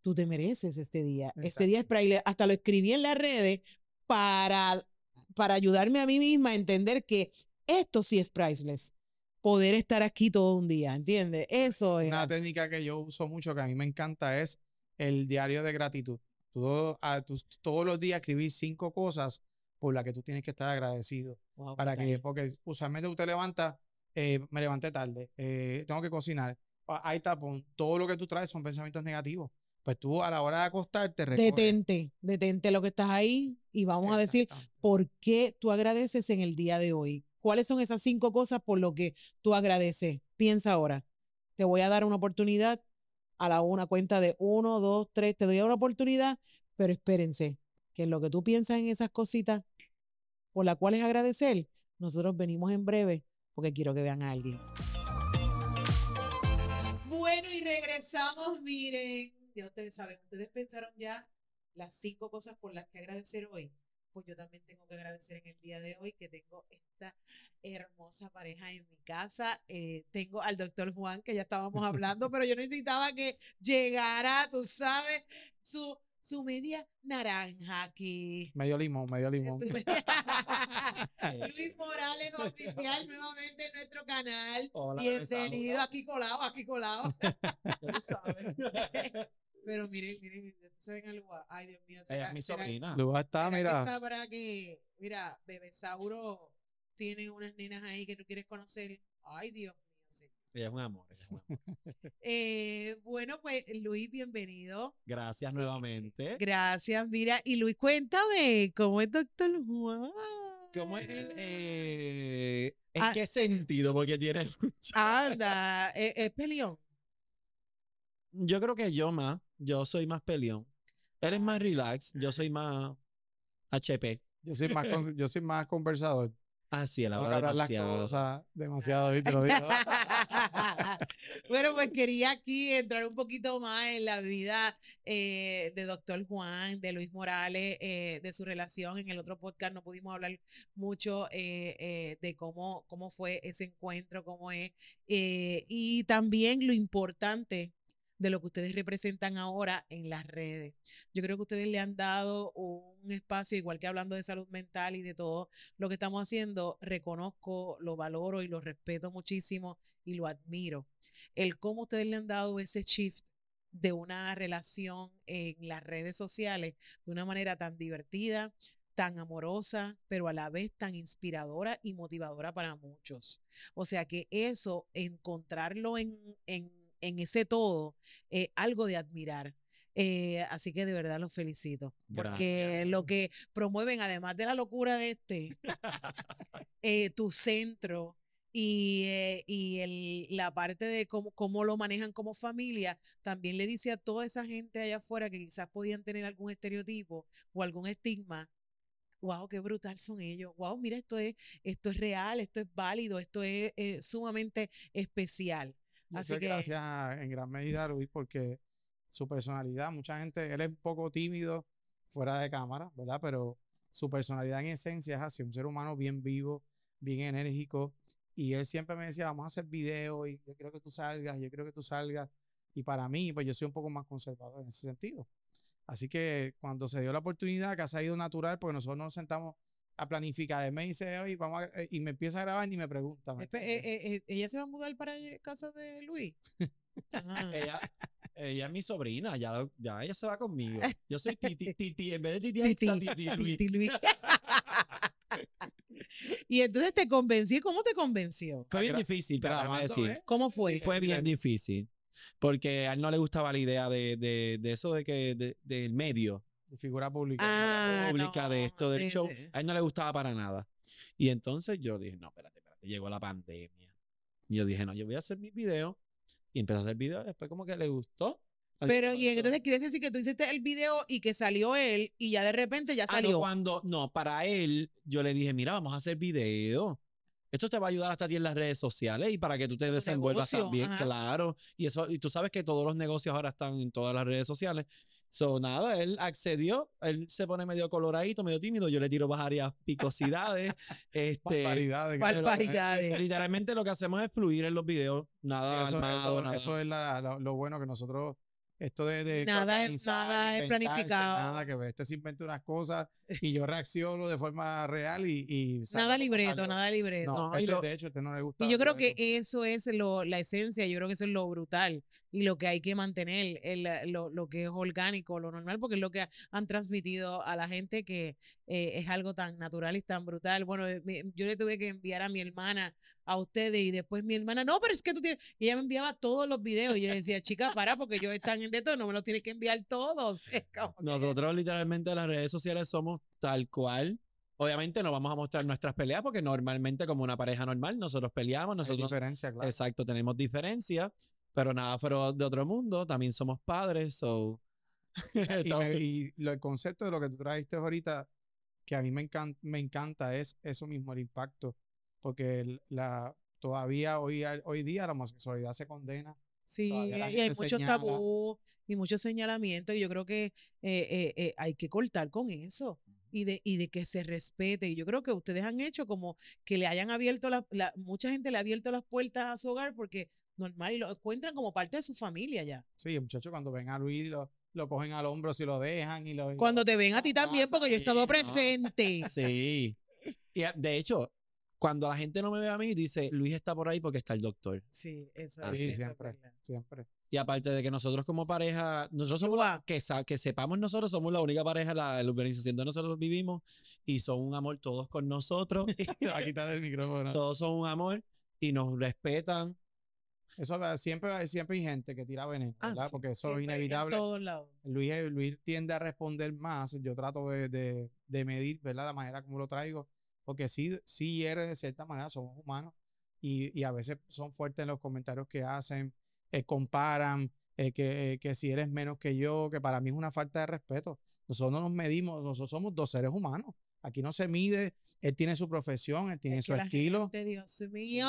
tú te mereces este día, este día es para ir, hasta lo escribí en las redes para, para ayudarme a mí misma a entender que esto sí es priceless. Poder estar aquí todo un día, ¿entiendes? Eso es. Una técnica que yo uso mucho, que a mí me encanta, es el diario de gratitud. Tú, a- tú todos los días escribir cinco cosas por las que tú tienes que estar agradecido. Wow, Para que, porque usualmente usted levanta, eh, me levanté tarde, eh, tengo que cocinar, ah, hay tapón, todo lo que tú traes son pensamientos negativos. Pues tú a la hora de acostarte, recoges. Detente, detente lo que estás ahí y vamos a decir por qué tú agradeces en el día de hoy. ¿Cuáles son esas cinco cosas por lo que tú agradeces? Piensa ahora. Te voy a dar una oportunidad a la una cuenta de uno, dos, tres. Te doy una oportunidad, pero espérense, que en lo que tú piensas en esas cositas por las cuales agradecer, nosotros venimos en breve porque quiero que vean a alguien. Bueno, y regresamos, miren, ya ustedes saben, ustedes pensaron ya las cinco cosas por las que agradecer hoy. Pues yo también tengo que agradecer en el día de hoy que tengo esta hermosa pareja en mi casa. Eh, tengo al doctor Juan, que ya estábamos hablando, pero yo necesitaba que llegara, tú sabes, su, su media naranja aquí. Medio limón, medio limón. <laughs> <laughs> Luis Morales oficial nuevamente en nuestro canal. Hola, Bienvenido aquí colado, aquí colado. Ya tú sabes. <laughs> Pero miren, miren, ¿saben algo? Ay, Dios mío. Ella ¿será- es mi sobrina. Luego está, será que mira, sabrá que, mira, Bebesauro tiene unas nenas ahí que tú quieres conocer? Ay, Dios mío. Ella es un amor. ella es un amor. <laughs> Eh, bueno, pues Luis, bienvenido. Gracias nuevamente. Gracias, mira. Y Luis, cuéntame, ¿cómo es Doctor Juan? ¿Cómo es el, eh, ¿En Ah. qué sentido? Porque tiene. Anda, es, es peleón. Yo creo que yo más. Yo soy más peleón. Él es más relax. Yo <laughs> soy más HP. yo soy más, con- yo soy más conversador. Así, a la hora hablar las demasiado. cosas demasiado, y te lo digo. <laughs> bueno, pues <laughs> quería aquí entrar un poquito más en la vida eh, de doctor Juan, de Luis Morales, eh, de su relación. En el otro podcast no pudimos hablar mucho eh, eh, de cómo, cómo fue ese encuentro, cómo es, eh, y también lo importante de lo que ustedes representan ahora en las redes. Yo creo que ustedes le han dado un espacio, igual que hablando de salud mental y de todo lo que estamos haciendo, reconozco, lo valoro y lo respeto muchísimo y lo admiro. El cómo ustedes le han dado ese shift de una relación en las redes sociales de una manera tan divertida, tan amorosa, pero a la vez tan inspiradora y motivadora para muchos. O sea que eso, encontrarlo en, en, en ese todo, es algo de admirar. Eh, así que de verdad los felicito. Gracias. Porque lo que promueven, además de la locura de este, <laughs> eh, tu centro y, eh, y el, la parte de cómo, cómo lo manejan como familia, también le dice a toda esa gente allá afuera que quizás podían tener algún estereotipo o algún estigma. Wow, qué brutal son ellos. Wow, mira, esto es, esto es real, esto es válido, esto es eh, sumamente especial. Así sé que- gracias en gran medida a Luis porque su personalidad, mucha gente, él es un poco tímido fuera de cámara, ¿verdad? Pero su personalidad en esencia es así, un ser humano bien vivo, bien enérgico. Y él siempre me decía, vamos a hacer videos y yo quiero que tú salgas, yo quiero que tú salgas. Y para mí, pues yo soy un poco más conservador en ese sentido. Así que cuando se dio la oportunidad, que ha salido natural, porque nosotros nos sentamos a planificar, él me dice, oye, vamos a-", eh, y me empieza a grabar y me pregunta. ¿me Espe- eh, eh, eh, ¿Ella se va a mudar para casa de Luis? <laughs> Ah. Ella, ella es mi sobrina, ya, ya ella se va conmigo. Yo soy Titi, <laughs> Titi, en vez de Titi, Titi, Titi Luis. Titi Luis. <laughs> y entonces te convencí. ¿Cómo te convenció? Fue bien Gra- difícil, pero déjame grabando, decir. ¿eh? ¿Cómo fue? Fue bien difícil. Porque a él no le gustaba la idea de, de, de eso de que de- del medio figura pública. Ah, pública de no, esto del sí, show. sí. A él no le gustaba para nada. Y entonces yo dije, no, espérate, espérate, llegó la pandemia. Y yo dije, no, yo voy a hacer mis videos. Y empecé a hacer videos, después como que le gustó. Pero, y entonces quieres decir que tú hiciste el video y que salió él y ya de repente ya Ah, no, salió. cuando, no, para él, yo le dije, mira, vamos a hacer video. Esto te va a ayudar hasta a ti en las redes sociales y para que tú te desenvuelvas negocio, también, ajá. claro. Y eso, y tú sabes que todos los negocios ahora están en todas las redes sociales. So, nada, él accedió, él se pone medio coloradito, medio tímido, yo le tiro varias picosidades. <laughs> este, Barbaridades. Pero, eh, Barbaridades. literalmente lo que hacemos es fluir en los videos, Sí, nada eso, armado, eso- nada. eso es la- lo, lo bueno que nosotros, esto de, de Nada es- nada es planificado. Nada que ver. Este se inventa unas cosas y yo reacciono de forma real y. y sale Nada libreto, salió. nada libreto. No, No, este, lo- de hecho, este no le gusta. Y yo creo que eso es lo, la esencia, yo creo que eso es lo brutal y lo que hay que mantener, el, lo, lo que es orgánico, lo normal, porque es lo que han transmitido a la gente que eh, es algo tan natural y tan brutal. Bueno, eh, me- yo le tuve que enviar a mi hermana a ustedes y después mi hermana, no, pero es que tú tienes, y ella me enviaba todos los videos y yo decía, chica, para, porque ellos están en de todo, no me los tienes que enviar todos. <laughs> Nosotros literalmente en las redes sociales somos tal cual. Obviamente no vamos a mostrar nuestras peleas porque normalmente como una pareja normal nosotros peleamos, Hay nosotros diferencia, claro. exacto tenemos diferencias, pero nada fuera de otro mundo, también somos padres, so <laughs> Y, me- y lo, el concepto de lo que tú trajiste ahorita, que a mí me encanta, me encanta es eso mismo, el impacto. Porque el- la, todavía hoy, hoy día la homosexualidad se condena. Sí, la y hay muchos tabú y muchos señalamientos y yo creo que eh, eh, eh, hay que cortar con eso y de, y de que se respete. Y yo creo que ustedes han hecho como que le hayan abierto, la, la- mucha gente le ha abierto las puertas a su hogar porque normal y lo encuentran como parte de su familia ya. Sí, muchachos, cuando ven a Luis lo, lo cogen al hombro si lo dejan y lo. y Cuando lo- te ven a ti también, porque yo he estado presente. <laughs> sí. Y a- de hecho, cuando la gente no me ve a mí dice, Luis está por ahí porque está el doctor. Sí, eso, Ah, eso Sí, es siempre, siempre. Y aparte de que nosotros como pareja, nosotros somos, la- que, sa- que sepamos nosotros, somos la única pareja, la, la urbanización donde nosotros vivimos y son un amor todos con nosotros, Te va a quitar el micrófono. todos son un amor y nos respetan. Eso siempre, siempre hay gente que tira veneno, Ah, ¿verdad? sí, Porque eso Siempre, es en inevitable. todos lados. Luis, eh, Luis tiende a responder más. Yo trato de, de- de medir, ¿verdad? La manera como lo traigo. Porque sí, sí hiere de cierta manera, somos humanos. Y, y a veces son fuertes en los comentarios que hacen, eh, comparan, eh, que, eh, que si eres menos que yo, que para mí es una falta de respeto. Nosotros no nos medimos, nosotros somos dos seres humanos. Aquí no se mide, él tiene su profesión, él tiene Es su estilo. gente, Dios mío,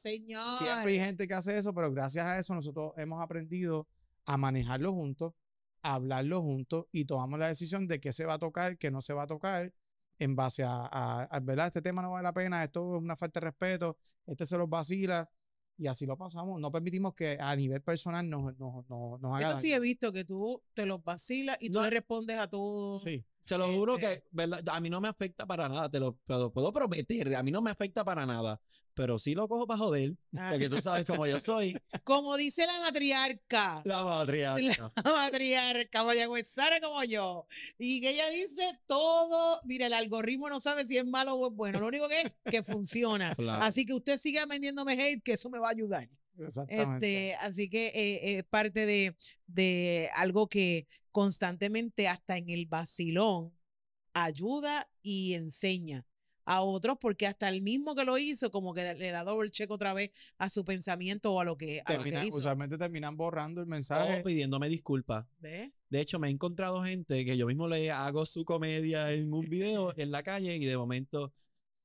señor. Siempre hay gente que hace eso, pero gracias a eso nosotros hemos aprendido a manejarlo juntos, a hablarlo juntos y tomamos la decisión de qué se va a tocar, qué no se va a tocar en base a, a- a, ¿verdad? Este tema no vale la pena, esto es una falta de respeto, este se los vacila y así lo pasamos. No permitimos que a nivel personal nos, nos, nos, nos haga Eso sí he visto que tú te los vacilas y tú No. le respondes a todo. Sí, Te lo juro Este- que ¿verdad? a mí no me afecta para nada, te lo, te lo puedo prometer, a mí no me afecta para nada, pero sí lo cojo para joder, Ah, porque tú sabes cómo yo soy, <laughs> Como dice la matriarca, la matriarca. la matriarca mayagüezana como yo, y que ella dice todo, mira, el algoritmo no sabe si es malo o es bueno, lo único que es que funciona. <laughs> Claro. Así que usted siga vendiéndome hate, que eso me va a ayudar. Exactamente. Este, así que eh, es parte de, de algo que constantemente, hasta en el vacilón, ayuda y enseña a otros, porque hasta el mismo que lo hizo, como que le da doble check otra vez a su pensamiento o a lo que, a lo que Termina- hizo. usualmente terminan borrando el O mensaje. pidiéndome disculpas. ¿Ves? De hecho, me he encontrado gente que yo mismo le hago su comedia en un video en la calle y de momento,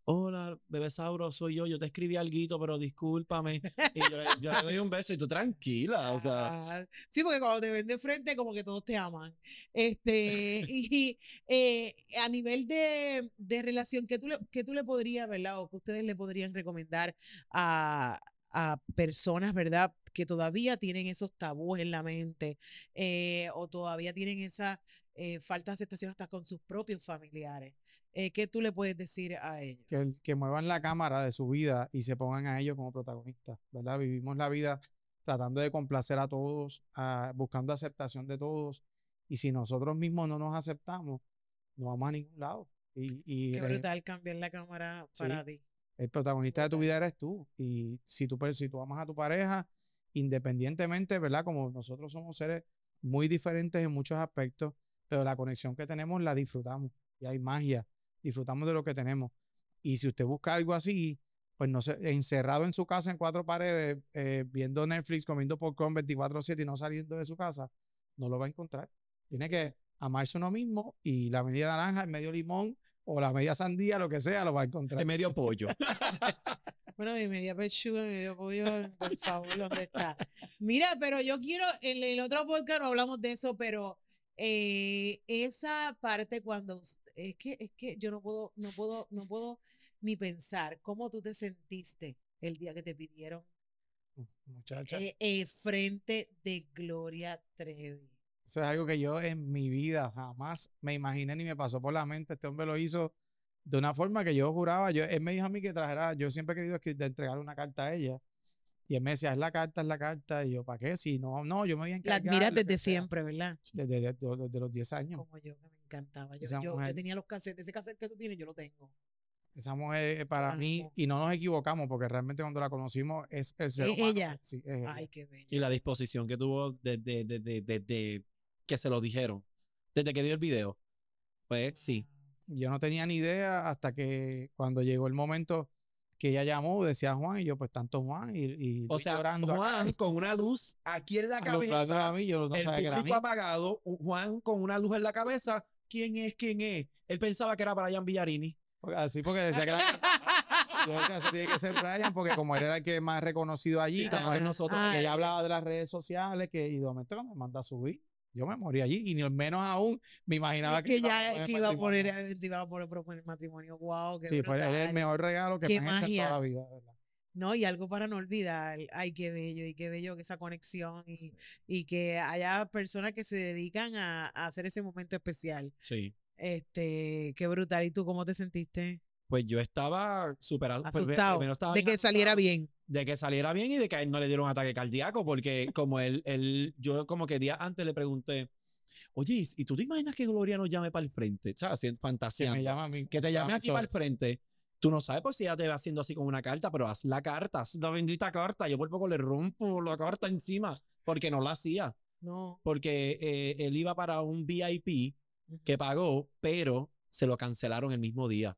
hola, bebé Sauro, soy yo, yo te escribí algo, pero discúlpame. Y yo, le- doy un beso y tú tranquila, o sea, Ah, sí, porque cuando te ven de frente, como que todos te aman. Este, y eh, a nivel de, de relación, ¿qué tú, le, qué tú le podrías, verdad? O que ustedes le podrían recomendar a, a personas, ¿verdad? Que todavía tienen esos tabúes en la mente eh, o todavía tienen esa eh, falta de aceptación hasta con sus propios familiares. Eh, ¿Qué tú le puedes decir a ellos? que, el- que muevan la cámara de su vida y se pongan a ellos como protagonistas, ¿verdad? Vivimos la vida tratando de complacer a todos, a- buscando aceptación de todos, y si nosotros mismos no nos aceptamos, no vamos a ningún lado. Y, y Qué cambiar la cámara para ti. el protagonista de tu vida eres tú. Y si tú, per- si tú amas a tu pareja, independientemente, ¿verdad? Como nosotros somos seres muy diferentes en muchos aspectos, pero la conexión que tenemos la disfrutamos y hay magia, disfrutamos de lo que tenemos. Y si usted busca algo así, pues no sé, encerrado en su casa en cuatro paredes, eh, viendo Netflix, comiendo popcorn 24/7 y no saliendo de su casa, no lo va a encontrar. Tiene que amarse uno mismo y la media naranja, el medio limón o la media sandía, lo que sea, lo va a encontrar. es medio pollo. <laughs> Bueno, mi media pechuga, mi medio pollo, por favor, ¿dónde está? Mira, pero yo quiero, en el otro podcast no hablamos de eso, pero eh, esa parte cuando, es que, es que yo no puedo, no puedo, no puedo ni pensar cómo tú te sentiste el día que te pidieron Muchacha. eh, eh, frente de Gloria Trevi. Eso es algo que yo en mi vida jamás me imaginé ni me pasó por la mente. Este hombre lo hizo de una forma que yo juraba. Yo, él me dijo a mí que trajera, yo siempre he querido de entregar una carta a ella. Y él me decía, es la carta, es la carta. Y yo, ¿para qué? Si no, no, yo me voy a La encargar. admiras lo que desde sea". siempre, ¿verdad? Desde, desde- desde los 10 años. Como yo, que me encantaba. Yo, mujer- tenía los cassettes, ese cassette que tú tienes, yo lo tengo. Esa mujer eh, para mí, y no nos equivocamos, porque realmente cuando la conocimos es el ser ¿Es humano. ella? Sí, es ella. Ay, qué bello. Y la disposición que tuvo desde, desde, desde que se lo dijeron, desde que dio el video. Pues sí, Yo no tenía ni idea hasta que cuando llegó el momento que ella llamó, decía Juan, y yo, pues tanto Juan, y, y o sea, llorando acá, Juan con una luz aquí en la cabeza. mí, yo no el sabía que era público apagado, Juan con una luz en la cabeza. ¿Quién es? ¿Quién es? Él pensaba que era Brian Villarini. Porque- Así porque decía que era. <laughs> "Eso tiene que ser Brian, porque como él era el que más reconocido allí, como nosotros. Que ella hablaba de las redes sociales, que y de momento cuando me manda a subir, yo me morí allí, y ni menos aún me imaginaba Es que, que iba a ya poner que iba a poner, te iba a poner proponer matrimonio, wow, qué Sí, fue el mejor regalo que Qué me han hecho en toda la vida, ¿verdad? No, y algo para no olvidar. Ay, qué bello, y qué bello que esa conexión y, y que haya personas que se dedican a, a hacer ese momento especial. Sí. Este, qué brutal. ¿Y tú cómo te sentiste? Pues yo estaba súper as- pues, Asustado primero estaba de que saliera bien. De que saliera bien y de que a él no le diera un ataque cardíaco, porque como él, él, yo como que días antes le pregunté, oye, ¿y tú te imaginas que Gloria nos llame para el frente? ¿Sabes? Así, Que me Fantaseando. llama a mí. Que te llame aquí So- para el frente. Tú no sabes por si ella te va haciendo así con una carta, pero haz la carta, haz la bendita carta. Yo por poco le rompo la carta encima, porque no la hacía. No. Porque eh, él iba para un VIP que pagó, pero se lo cancelaron el mismo día.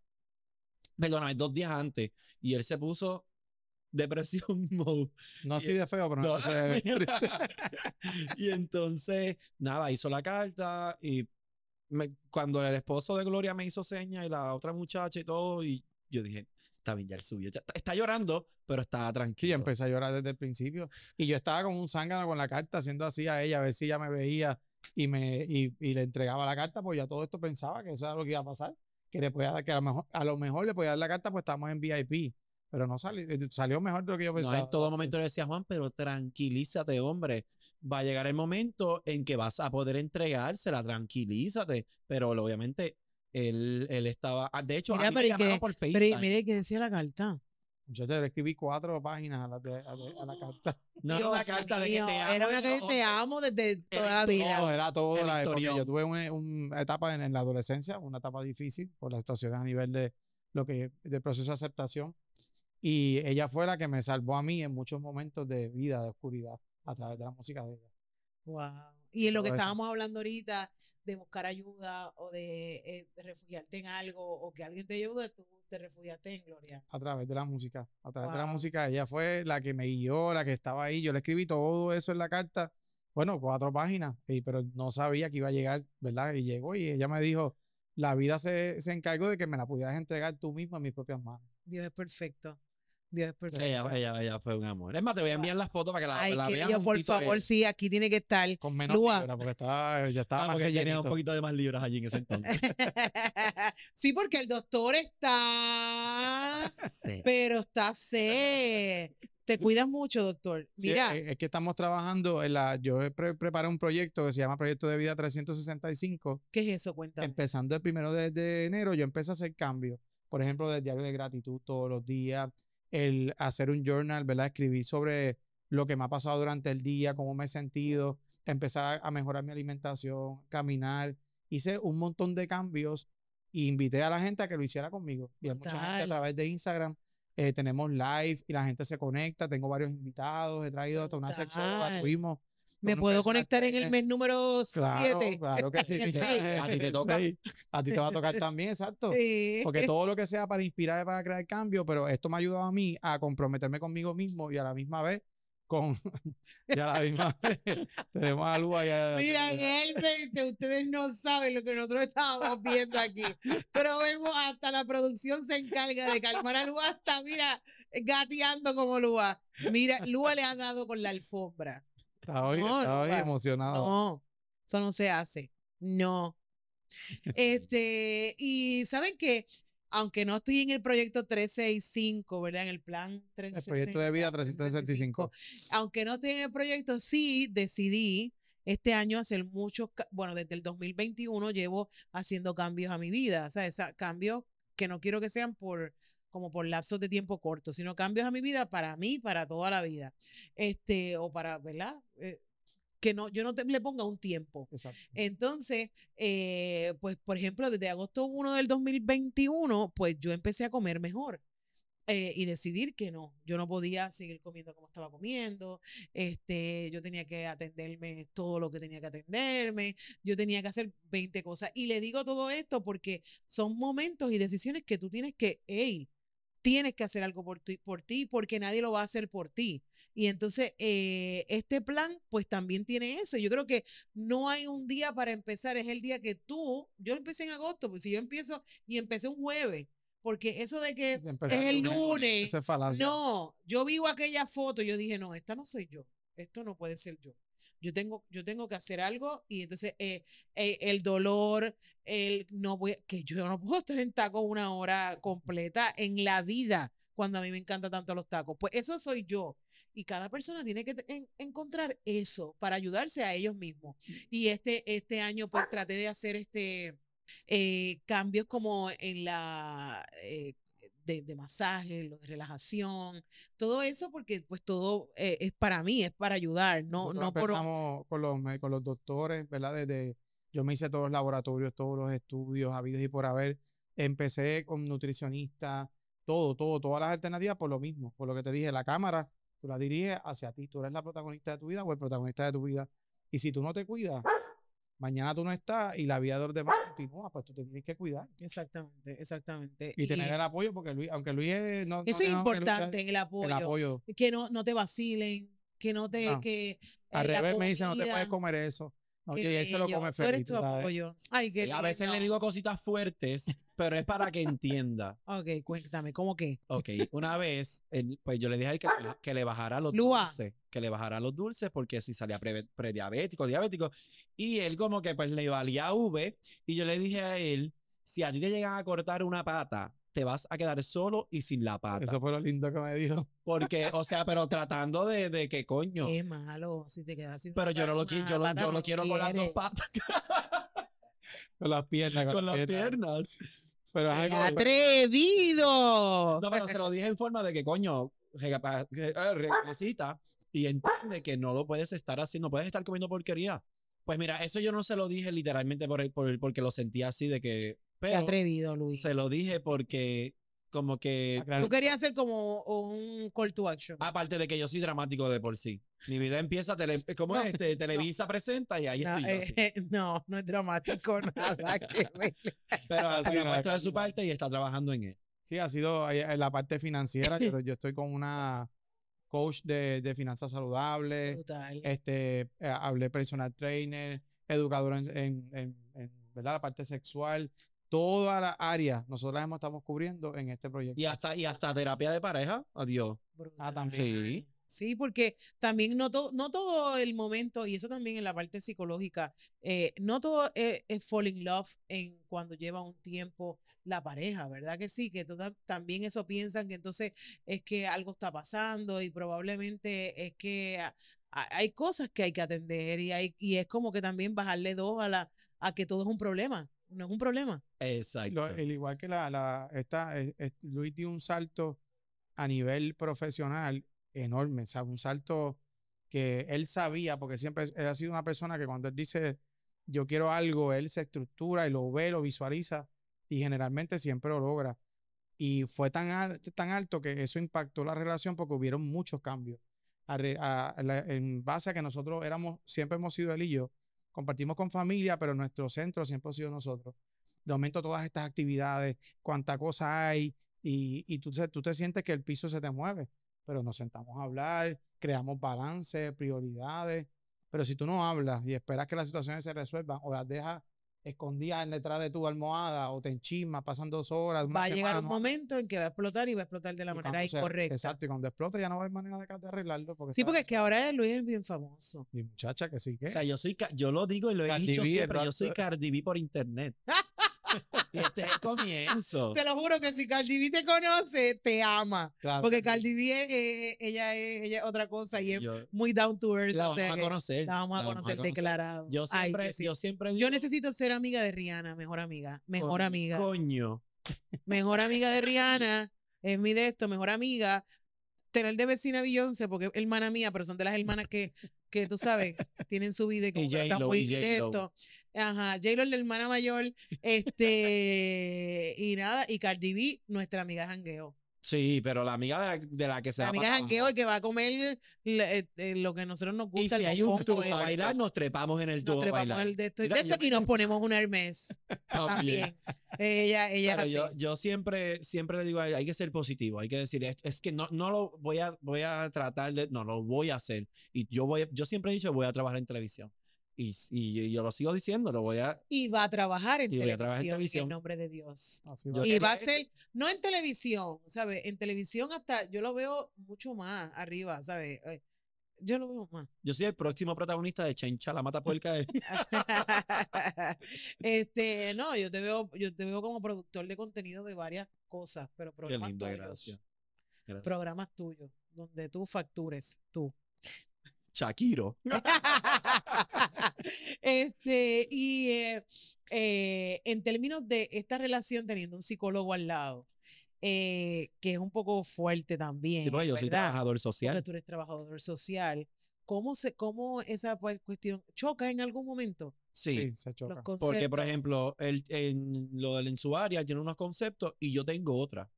Perdóname, dos días antes. Y él se puso depresión <laughs> mode. No así de feo, pero No. no, se <laughs> <laughs> y entonces, nada, hizo la carta y me- cuando el esposo de Gloria me hizo señas y la otra muchacha y todo, y yo dije, está bien, ya él subió. Ya está, llorando, pero está Sí, tranquilo. empecé a llorar desde el principio. Y yo estaba como un zángano con la carta, haciendo así a ella, a ver si ella me veía y me y, y le entregaba la carta, pues ya todo esto pensaba que eso era lo que iba a pasar. Que, le podía que a, lo mejor, a lo mejor le podía dar la carta, pues estábamos en VIP. Pero no salió, eh, salió mejor de lo que yo No, pensaba. en todo momento le decía Juan, pero tranquilízate, hombre. Va a llegar el momento en que vas a poder entregársela, tranquilízate. Pero obviamente él, él estaba. ah, De hecho, Mira, a mí pero me ¿y llamaron qué? por Pero FaceTime. mire que decía la carta. Yo te escribí cuatro páginas a la, de- a la- a la carta. <laughs> no era una carta de que te amo. Era una de que te amo desde toda la vida. No, era todo la yo tuve una, una etapa en, en la adolescencia, una etapa difícil por las situaciones a nivel de lo que del proceso de aceptación. Y ella fue la que me salvó a mí en muchos momentos de vida, de oscuridad, a través de la música de ella. Wow. Y en lo que estábamos hablando ahorita de buscar ayuda o de, eh, de refugiarte en algo o que alguien te ayude, tú te refugiaste en Gloria. A través de la música. A través de la música. Ella fue la que me guió, la que estaba ahí. Yo le escribí todo eso en la carta. Bueno, cuatro páginas. y- pero no sabía que iba a llegar, ¿verdad? Y llegó y ella me dijo, la vida se, se encargó de que me la pudieras entregar tú misma en mis propias manos. Dios es perfecto. Dios. Ella, ella, ella fue un amor. Es más, te voy a enviar las fotos para que la, Ay, la vean. bello, por favor, eh. sí, aquí tiene que estar. Con menos Lua. libras, porque estaba, ya estaba Ah, más porque tenía un poquito de más libras allí en ese entonces. <laughs> sí, porque el doctor está, Sí. pero está se. Te cuidas mucho, doctor. Sí, Mira, es, es que estamos trabajando en la. Yo pre- preparé un proyecto que se llama Proyecto de Vida 365. ¿qué es eso? Cuéntame. Empezando el primero de, de enero, yo empecé a hacer cambios. Por ejemplo, del diario de gratitud todos los días, el hacer un journal, ¿verdad? Escribir sobre lo que me ha pasado durante el día, cómo me he sentido, empezar a, a mejorar mi alimentación, caminar. Hice un montón de cambios e invité a la gente a que lo hiciera conmigo. Y hay mucha gente a través de Instagram. eh, tenemos live y la gente se conecta. Tengo varios invitados. He traído hasta una. Brutal. Tuvimos. ¿Me puedo conectar en el trainer. mes número Claro, 7? claro que sí. <laughs> En el. A ti te el toca. seis. A ti te va a tocar también, exacto. Sí. Porque todo lo que sea para inspirar, para crear cambio, pero esto me ha ayudado a mí a comprometerme conmigo mismo y a la misma vez con. <laughs> y a la misma <laughs> vez tenemos a Lua y a. Mira, él me- que ustedes no saben lo que nosotros estábamos viendo aquí. Pero vemos hasta la producción se encarga de calmar a Lua hasta, mira, gateando como Lua. Mira, Lua le ha dado con la alfombra. Está hoy, No, está hoy emocionado. No, eso no se hace. No. <laughs> Este, y saben que, aunque no estoy en el proyecto 365, ¿verdad? En el plan 365. El proyecto de vida 365. Aunque no estoy en el proyecto, sí decidí este año hacer muchos, bueno, desde el 2021 llevo haciendo cambios a mi vida, o sea, cambios que no quiero que sean por como por lapsos de tiempo cortos, sino cambios a mi vida para mí, para toda la vida. Este, o para, ¿verdad? Eh, que no, yo no te- le ponga un tiempo. Exacto. Entonces, eh, pues, por ejemplo, desde agosto 1 del 2021, pues yo empecé a comer mejor. eh, y decidir que no, yo no podía seguir comiendo como estaba comiendo, este, yo tenía que atenderme todo lo que tenía que atenderme, yo tenía que hacer 20 cosas. Y le digo todo esto porque son momentos y decisiones que tú tienes que, hey, tienes que hacer algo por ti, por ti porque nadie lo va a hacer por ti. Y entonces, eh, este plan, pues también tiene eso. Yo creo que no hay un día para empezar, es el día que tú, yo empecé en agosto, pues si yo empiezo y empecé un jueves, porque eso de que es el lunes, no, yo vivo aquella foto, yo dije, no, esta no soy yo, esto no puede ser yo. Yo tengo, yo tengo que hacer algo y entonces eh, eh, el dolor, el no voy, que yo no puedo estar en taco una hora <laughs> completa en la vida cuando a mí me encantan tanto los tacos. Pues eso soy yo. Y cada persona tiene que en- encontrar eso para ayudarse a ellos mismos. Y este, este año pues traté de hacer este eh, cambios como en la de, de masaje, lo de relajación, todo eso porque pues todo eh, es para mí, es para ayudar, no, Nosotros no por con los, con los doctores, ¿verdad? Desde, yo me hice todos los laboratorios, todos los estudios habidos y por haber. Empecé con nutricionista, todo, todo, todas las alternativas por lo mismo, por lo que te dije, la cámara, tú la diriges hacia ti, tú eres la protagonista de tu vida o el protagonista de tu vida. Y si tú no te cuidas, mañana tú no estás y la vida de los demás continúa, pues tú te tienes que cuidar Exactamente, exactamente. y tener el apoyo, porque Luis, aunque Luis es, no, eso es no, lucha, importante, el apoyo, el apoyo. que no, no te vacilen, que no te, No. que Al eh, revés me dice, no te puedes comer eso. No, qué y él se lo come feliz. Ay, qué Sí, a veces le digo cositas fuertes, pero es para que entienda. <laughs> Ok, cuéntame, ¿cómo qué? Ok, una vez, él- pues yo le dije a él que, que le bajara los Lua. dulces, que le bajara los dulces porque si salía pre- prediabético, diabético, y él como que pues le valía V, y yo le dije a él, si a ti te llegan a cortar una pata, te vas a quedar solo y sin la pata. Eso fue lo lindo que me dijo. <laughs> Porque, o sea, pero tratando de, de que coño, Qué malo, si te quedas sin pero yo no lo, yo lo, yo lo quiero con las dos patas, <laughs> Con las piernas, con, con las piernas. piernas. Pero es algo- ¡Atrevido! No, pero se lo dije en forma de que, coño, eh, recita y entiende que no lo puedes estar haciendo, no puedes estar comiendo porquería. Pues mira, eso yo no se lo dije literalmente por, por- porque lo sentía así de que. Qué Pero atrevido, Luis. se lo dije porque como que Tú querías hacer como un call to action. aparte de que yo soy dramático de por sí. Mi vida empieza tele, ¿cómo No, es este? Televisa presenta y ahí no, estoy yo. así. eh, <laughs> no, no es dramático <laughs> nada que ver. Pero Así ha no, puesto de su no. parte y está trabajando en él. Sí, ha sido eh, en la parte financiera. <laughs> yo, yo estoy con una coach de, de finanzas saludables. Brutal. Este, eh, hablé personal trainer, educador en, en- en- en, ¿verdad? la parte sexual. Toda la área nosotros las hemos- estamos cubriendo en este proyecto. Y hasta, y hasta terapia de pareja. Adiós. Ah, también. Sí. Sí, porque también no, to- no todo el momento, y eso también en la parte psicológica, eh, no todo es, es fall in love en cuando lleva un tiempo la pareja, ¿verdad que sí? Que toda- también eso piensan que entonces es que algo está pasando y probablemente es que a- a- hay cosas que hay que atender y, hay, y es como que también bajarle dos a, la, a que todo es un problema, no es un problema. Exacto. Lo- el igual que la, la esta, Luis dio un salto a nivel profesional enorme, o sea, un salto que él sabía, porque siempre él ha sido una persona que cuando él dice yo quiero algo, él se estructura y lo ve, lo visualiza y generalmente siempre lo logra. Y fue tan, al- tan alto que eso impactó la relación porque hubieron muchos cambios. A- a en base a que nosotros éramos, siempre hemos sido él y yo, compartimos con familia, pero nuestro centro siempre ha sido nosotros. De momento todas estas actividades, cuánta cosa hay, y, y tú, tú te sientes que el piso se te mueve, pero nos sentamos a hablar, creamos balance, prioridades, pero si tú no hablas y esperas que las situaciones se resuelvan o las dejas escondidas en detrás de tu almohada o te enchismas, pasan dos horas, una Va a llegar semana, un no- momento en que va a explotar y va a explotar de la y manera se- incorrecta. Exacto, y cuando explota ya no va a haber manera de, de arreglarlo. Porque Sí, porque es que ahora Luis es bien famoso. Mi muchacha que sí que. O sea, yo soy, yo lo digo y lo he Cardi dicho B, siempre, yo soy Cardi B por internet. <laughs> y <laughs> este es el comienzo. Te lo juro que si Cardi B te conoce, te ama. Claro Porque. Cardi B, eh, ella, es, ella es otra cosa y es Yo- muy down to earth. la o sea vamos a conocer. La vamos a conocer declarado. Yo siempre, sí. yo siempre Yo necesito ser amiga de Rihanna, mejor amiga. Mejor amiga. Coño. Mejor amiga de Rihanna. Es mi de esto, mejor amiga. Tener de vecina Beyoncé, porque es hermana mía, pero son de las hermanas que, que tú sabes, tienen su vida y <laughs> como que están muy de esto. Ajá, J-Lo la hermana mayor, este, y nada, y Cardi B, nuestra amiga jangueo. Sí, pero la amiga de la, de la que se La va amiga para jangueo y que va a comer le- eh, lo que nosotros nos Y gusta, si el hay un tubo a bailar, nos trepamos en el tubo nos a trepamos bailar. el de esto y, Mira, de esto yo- y nos ponemos un Hermes <laughs> También. Ella, ella Pero yo, yo siempre, siempre le digo hay que ser positivo, hay que decir, es, es que no, no lo voy a, voy a tratar de, no lo voy a hacer. Y yo voy, yo siempre he dicho, voy a trabajar en televisión. Y, y yo lo sigo diciendo, lo voy a, Y va a trabajar en Y voy a trabajar en televisión, en televisión. el nombre de Dios. Así Yo va. Y va a ser, no en televisión, ¿sabes? En televisión hasta, yo lo veo mucho más arriba, ¿sabes? Eh, Yo lo veo más. yo soy el próximo protagonista de Chencha, la mata puerca. <laughs> de- este, no, yo te veo, yo te veo como productor de contenido de varias cosas, pero Qué programas lindo, tuyos, gracias. Gracias. Programas tuyos, donde tú factures, tú. Shakiro. <laughs> este, y eh, eh, en términos de esta relación teniendo un psicólogo al lado, eh, que es un poco fuerte también. Sí, porque yo soy ¿verdad? trabajador Porque social. tú eres trabajador social. ¿Cómo, se, cómo esa pues, cuestión choca en algún momento? Sí. Sí, se choca. Porque, por ejemplo, el, en lo del en su área tiene unos conceptos y yo tengo otra.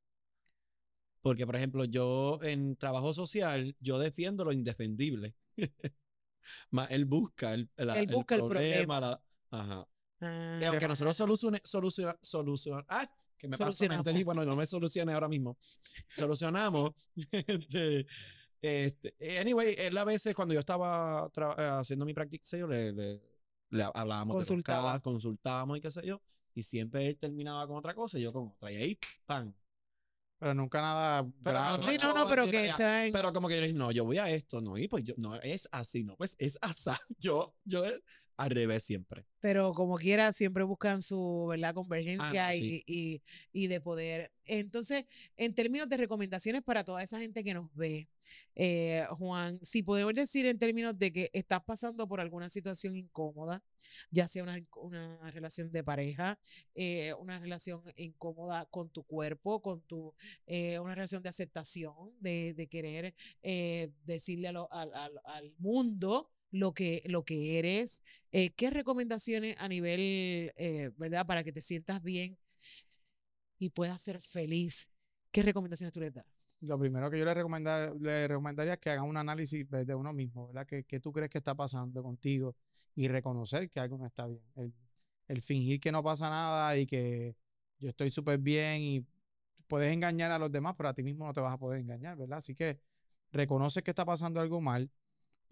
Porque, por ejemplo, yo en trabajo social, yo defiendo lo indefendible. <laughs> Más él busca el, la- Él busca el problema. la- ajá. Ah, Y aunque nosotros solucione, soluciona, soluciona, ah, que me pasó, bueno, no me solucione ahora mismo. Solucionamos. <laughs> este, este, anyway, él a veces cuando yo estaba eh, haciendo mi práctica, yo, le, le, le hablábamos Consultaba. casos, consultábamos y qué sé yo, y siempre él terminaba con otra cosa y yo con otra, y ahí, ¡pam! Pero nunca nada Pero grave. no, sí, no, no, pero que ya, se va en- Pero como que yo le dije, no, yo voy a esto, no, y pues yo, no, es así, no, pues es asá. <laughs> Yo, yo al revés siempre. pero como quiera, siempre buscan su ¿verdad? convergencia Ah, y, sí. y, y de poder. Entonces, en términos de recomendaciones para toda esa gente que nos ve, eh, Juan, si podemos decir en términos de que estás pasando por alguna situación incómoda, ya sea una, una relación de pareja, eh, una relación incómoda con tu cuerpo, con tu, eh, una relación de aceptación, de, de querer eh, decirle a lo- al, al- al mundo lo que, lo que eres, eh, ¿qué recomendaciones a nivel, eh, verdad, para que te sientas bien y puedas ser feliz ¿qué recomendaciones tú les das? Lo primero que yo le, recomendar, le recomendaría es que hagan un análisis de uno mismo, ¿verdad? ¿Qué, ¿Qué, tú crees que está pasando contigo? Y reconocer que algo no está bien. El, el fingir que no pasa nada y que yo estoy súper bien y puedes engañar a los demás, pero a ti mismo no te vas a poder engañar, ¿verdad? Así que reconoces que está pasando algo mal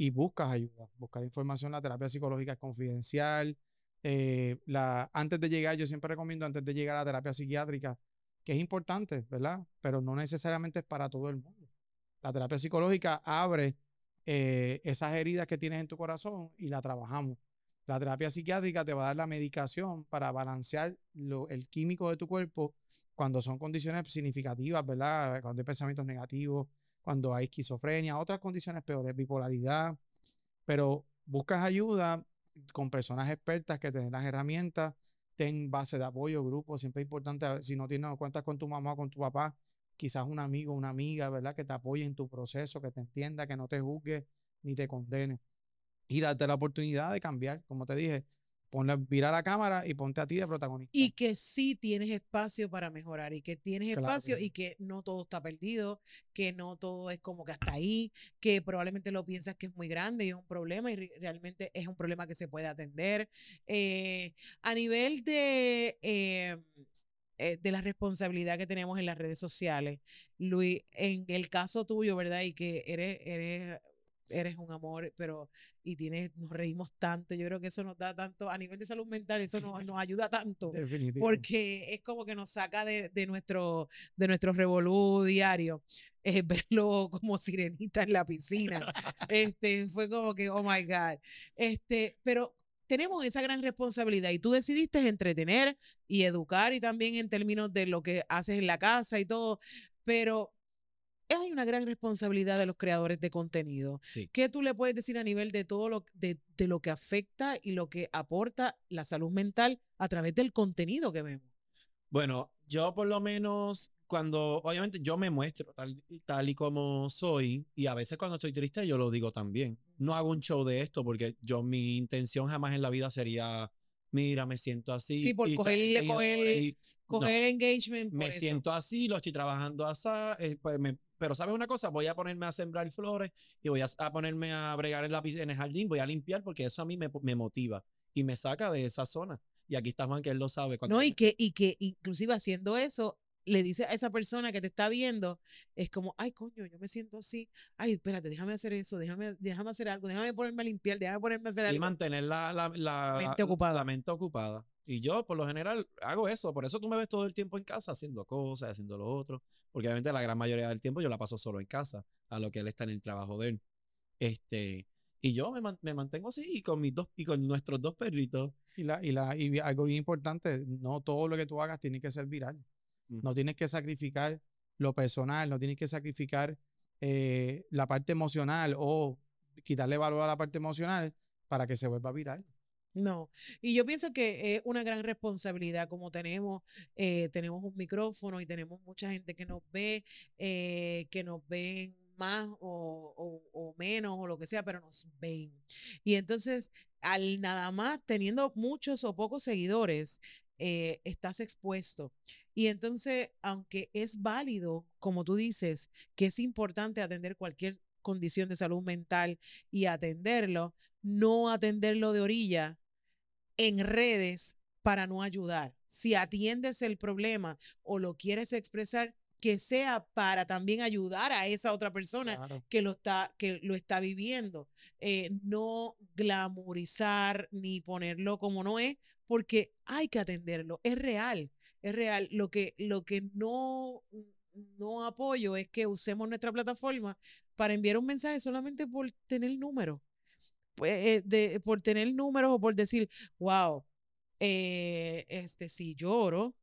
y buscas ayuda. Buscar información, la terapia psicológica es confidencial. Eh, la, antes de llegar, yo siempre recomiendo antes de llegar a la terapia psiquiátrica, que es importante, ¿verdad? Pero no necesariamente es para todo el mundo. La terapia psicológica abre eh, esas heridas que tienes en tu corazón y la trabajamos. La terapia psiquiátrica te va a dar la medicación para balancear el químico de tu cuerpo cuando son condiciones significativas, ¿verdad? Cuando hay pensamientos negativos, cuando hay esquizofrenia, otras condiciones peores, bipolaridad. Pero buscas ayuda con personas expertas que tienen las herramientas, ten base de apoyo, grupo, siempre es importante, si no tienes cuentas con tu mamá o con tu papá, quizás un amigo, una amiga, ¿verdad? Que te apoye en tu proceso, que te entienda, que no te juzgue ni te condene y darte la oportunidad de cambiar. Como te dije, ponle, vira la cámara y ponte a ti de protagonista. Y que sí tienes espacio para mejorar y que tienes espacio y que no todo está perdido, que no todo es como que hasta ahí, que probablemente lo piensas que es muy grande y es un problema y realmente es un problema que se puede atender. Eh, a nivel de... Eh, eh, de la responsabilidad que tenemos en las redes sociales. Luis, en el caso tuyo, ¿verdad? Y que eres, eres eres un amor, pero y tienes, nos reímos tanto. Yo creo que eso nos da tanto, a nivel de salud mental, eso nos, nos ayuda tanto. Porque es como que nos saca de, de nuestro, de nuestro revolú diario. Eh, <laughs> verlo como sirenita en la piscina. este, fue como que, oh my God. Este, pero tenemos esa gran responsabilidad y tú decidiste entretener y educar y también en términos de lo que haces en la casa y todo, pero hay una gran responsabilidad de los creadores de contenido. ¿Qué tú le puedes decir a nivel de todo lo, de, lo que afecta y lo que aporta la salud mental a través del contenido que vemos? Bueno, yo por lo menos cuando, obviamente yo me muestro tal, tal, y como soy y a veces cuando estoy triste yo lo digo también. No hago un show de esto porque yo mi intención jamás en la vida sería, mira, me siento así. Sí, por cogerle, coger, coger engagement. me siento así, lo estoy trabajando así, eh, pues me, pero ¿sabes una cosa? Voy a ponerme a sembrar flores y voy a, ponerme a bregar en, la, en el jardín, voy a limpiar porque eso a mí me, me motiva y me saca de esa zona. Y aquí está Juan, que él lo sabe. No, y que, y que inclusive haciendo eso, le dice a esa persona que te está viendo, es como, ay, coño, yo me siento así, ay, espérate, déjame hacer eso, déjame, déjame hacer algo, déjame ponerme a limpiar, déjame ponerme a hacer algo. Y mantener la, la, la, mente ocupada. la mente ocupada. Y yo, por lo general, hago eso. Por eso tú me ves todo el tiempo en casa haciendo cosas, haciendo lo otro. Porque obviamente la gran mayoría del tiempo yo la paso solo en casa, a lo que él está en el trabajo de él. Este, y yo me, me mantengo así y con mis dos, y con nuestros dos perritos. Y, la, y, la, y algo bien importante, no todo lo que tú hagas tiene que ser viral. No tienes que sacrificar lo personal, no tienes que sacrificar eh, la parte emocional o quitarle valor a la parte emocional para que se vuelva viral. No, y yo pienso que es una gran responsabilidad como tenemos, eh, tenemos un micrófono y tenemos mucha gente que nos ve, eh, que nos ven más o, menos o lo que sea, pero nos ven. Y entonces, al nada más teniendo muchos o pocos seguidores, eh, estás expuesto. Y entonces, aunque es válido, como tú dices, que es importante atender cualquier condición de salud mental y atenderlo, no atenderlo de orilla en redes para no ayudar. Si atiendes el problema o lo quieres expresar, que sea para también ayudar a esa otra persona que, lo está, que lo está viviendo. Eh, no glamorizar ni ponerlo como no es, porque hay que atenderlo. Es real, es real. Lo que, lo que no, no apoyo es que usemos nuestra plataforma para enviar un mensaje solamente por tener el número. Pues, eh, de, por tener números o por decir, wow, eh, este, si lloro,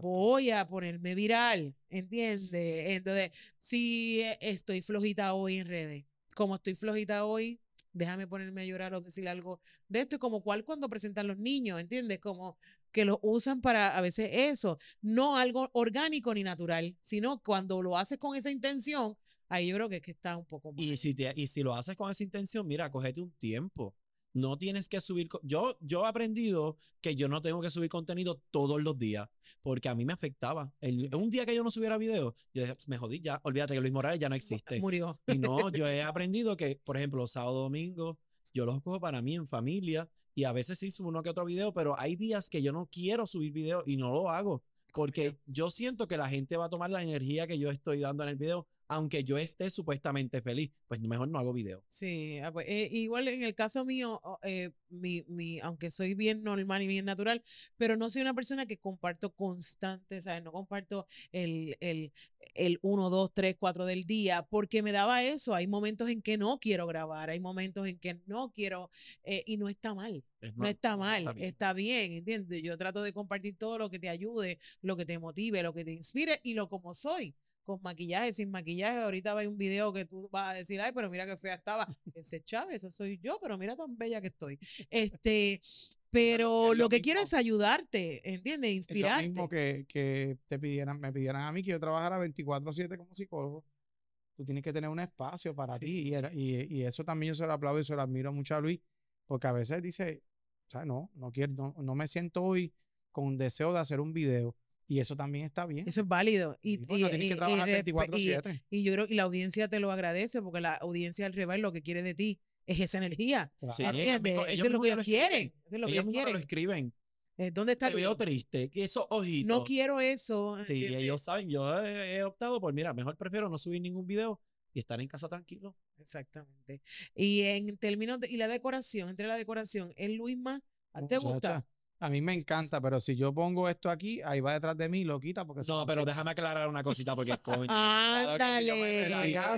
voy a ponerme viral, ¿entiendes? Entonces, si estoy flojita hoy en redes, como estoy flojita hoy, déjame ponerme a llorar o decir algo de esto, como cual cuando presentan los niños, ¿entiendes? Como que lo usan para a veces eso, no algo orgánico ni natural, sino cuando lo haces con esa intención, Ahí yo creo que es que está un poco Y si, te, y si lo haces con esa intención, mira, cógete un tiempo. No tienes que subir. Yo, yo he aprendido que yo no tengo que subir contenido todos los días porque a mí me afectaba. El- un día que yo no subiera video, yo dije, me jodí ya. Olvídate que Luis Morales ya no existe. Murió. Y no, yo he <laughs> aprendido que, por ejemplo, sábado, domingo, yo los cojo para mí en familia y a veces sí subo uno que otro video, pero hay días que yo no quiero subir video y no lo hago. Porque yo siento que la gente va a tomar la energía que yo estoy dando en el video, aunque yo esté supuestamente feliz. Pues mejor no hago video. Sí, ah, pues, eh, igual en el caso mío, eh, mi, mi, aunque soy bien normal y bien natural, pero no soy una persona que comparto constante, ¿sabes? No comparto el, el, el 1, 2, 3, 4 del día, porque me daba eso. Hay momentos en que no quiero grabar, hay momentos en que no quiero, eh, y no está mal. Es No no- está mal, está bien. está bien, ¿entiendes? Yo trato de compartir todo lo que te ayude, lo que te motive, lo que te inspire y lo como soy, con maquillaje, sin maquillaje. Ahorita va un video que tú vas a decir, ay, pero mira qué fea estaba. Ese Chávez, ese soy yo, pero mira tan bella que estoy. Este, pero es lo lo que quiero mismo. es ayudarte, ¿entiendes? Es lo Inspirarte. mismo que, que te pidieran, me pidieran a mí que yo trabajara 24/7 como psicólogo. Tú tienes que tener un espacio para ti y, y, y eso también yo se lo aplaudo y se lo admiro mucho a Luis, porque a veces dice, o sea, no, no quiero, no, no me siento hoy con deseo de hacer un video y eso también está bien. Eso es válido. Y, tienes que trabajar respe- y- 24/7. y yo creo que la audiencia te lo agradece porque la audiencia al revés lo que quiere de ti es esa energía. Sí, Claro. ellos ¿Entiendes? mismos- Eso ellos es lo que ellos escriben. quieren. Eso es lo que Ellos ellos lo escriben. Eh, ¿Dónde está Te veo Luis? triste. que Esos ojitos. No quiero eso. Sí, ¿entiendes? ellos saben. Yo he, he optado por, mira, mejor prefiero no subir ningún video y estar en casa tranquilo. Exactamente. Y en términos de, y la decoración, entre la decoración, ¿es Luisma? ¿A ti ¿Te gusta? A mí me encanta, pero si yo pongo esto aquí, ahí va detrás de mí y lo quita porque No, pero así. déjame aclarar una cosita porque coño. <laughs> Ándale.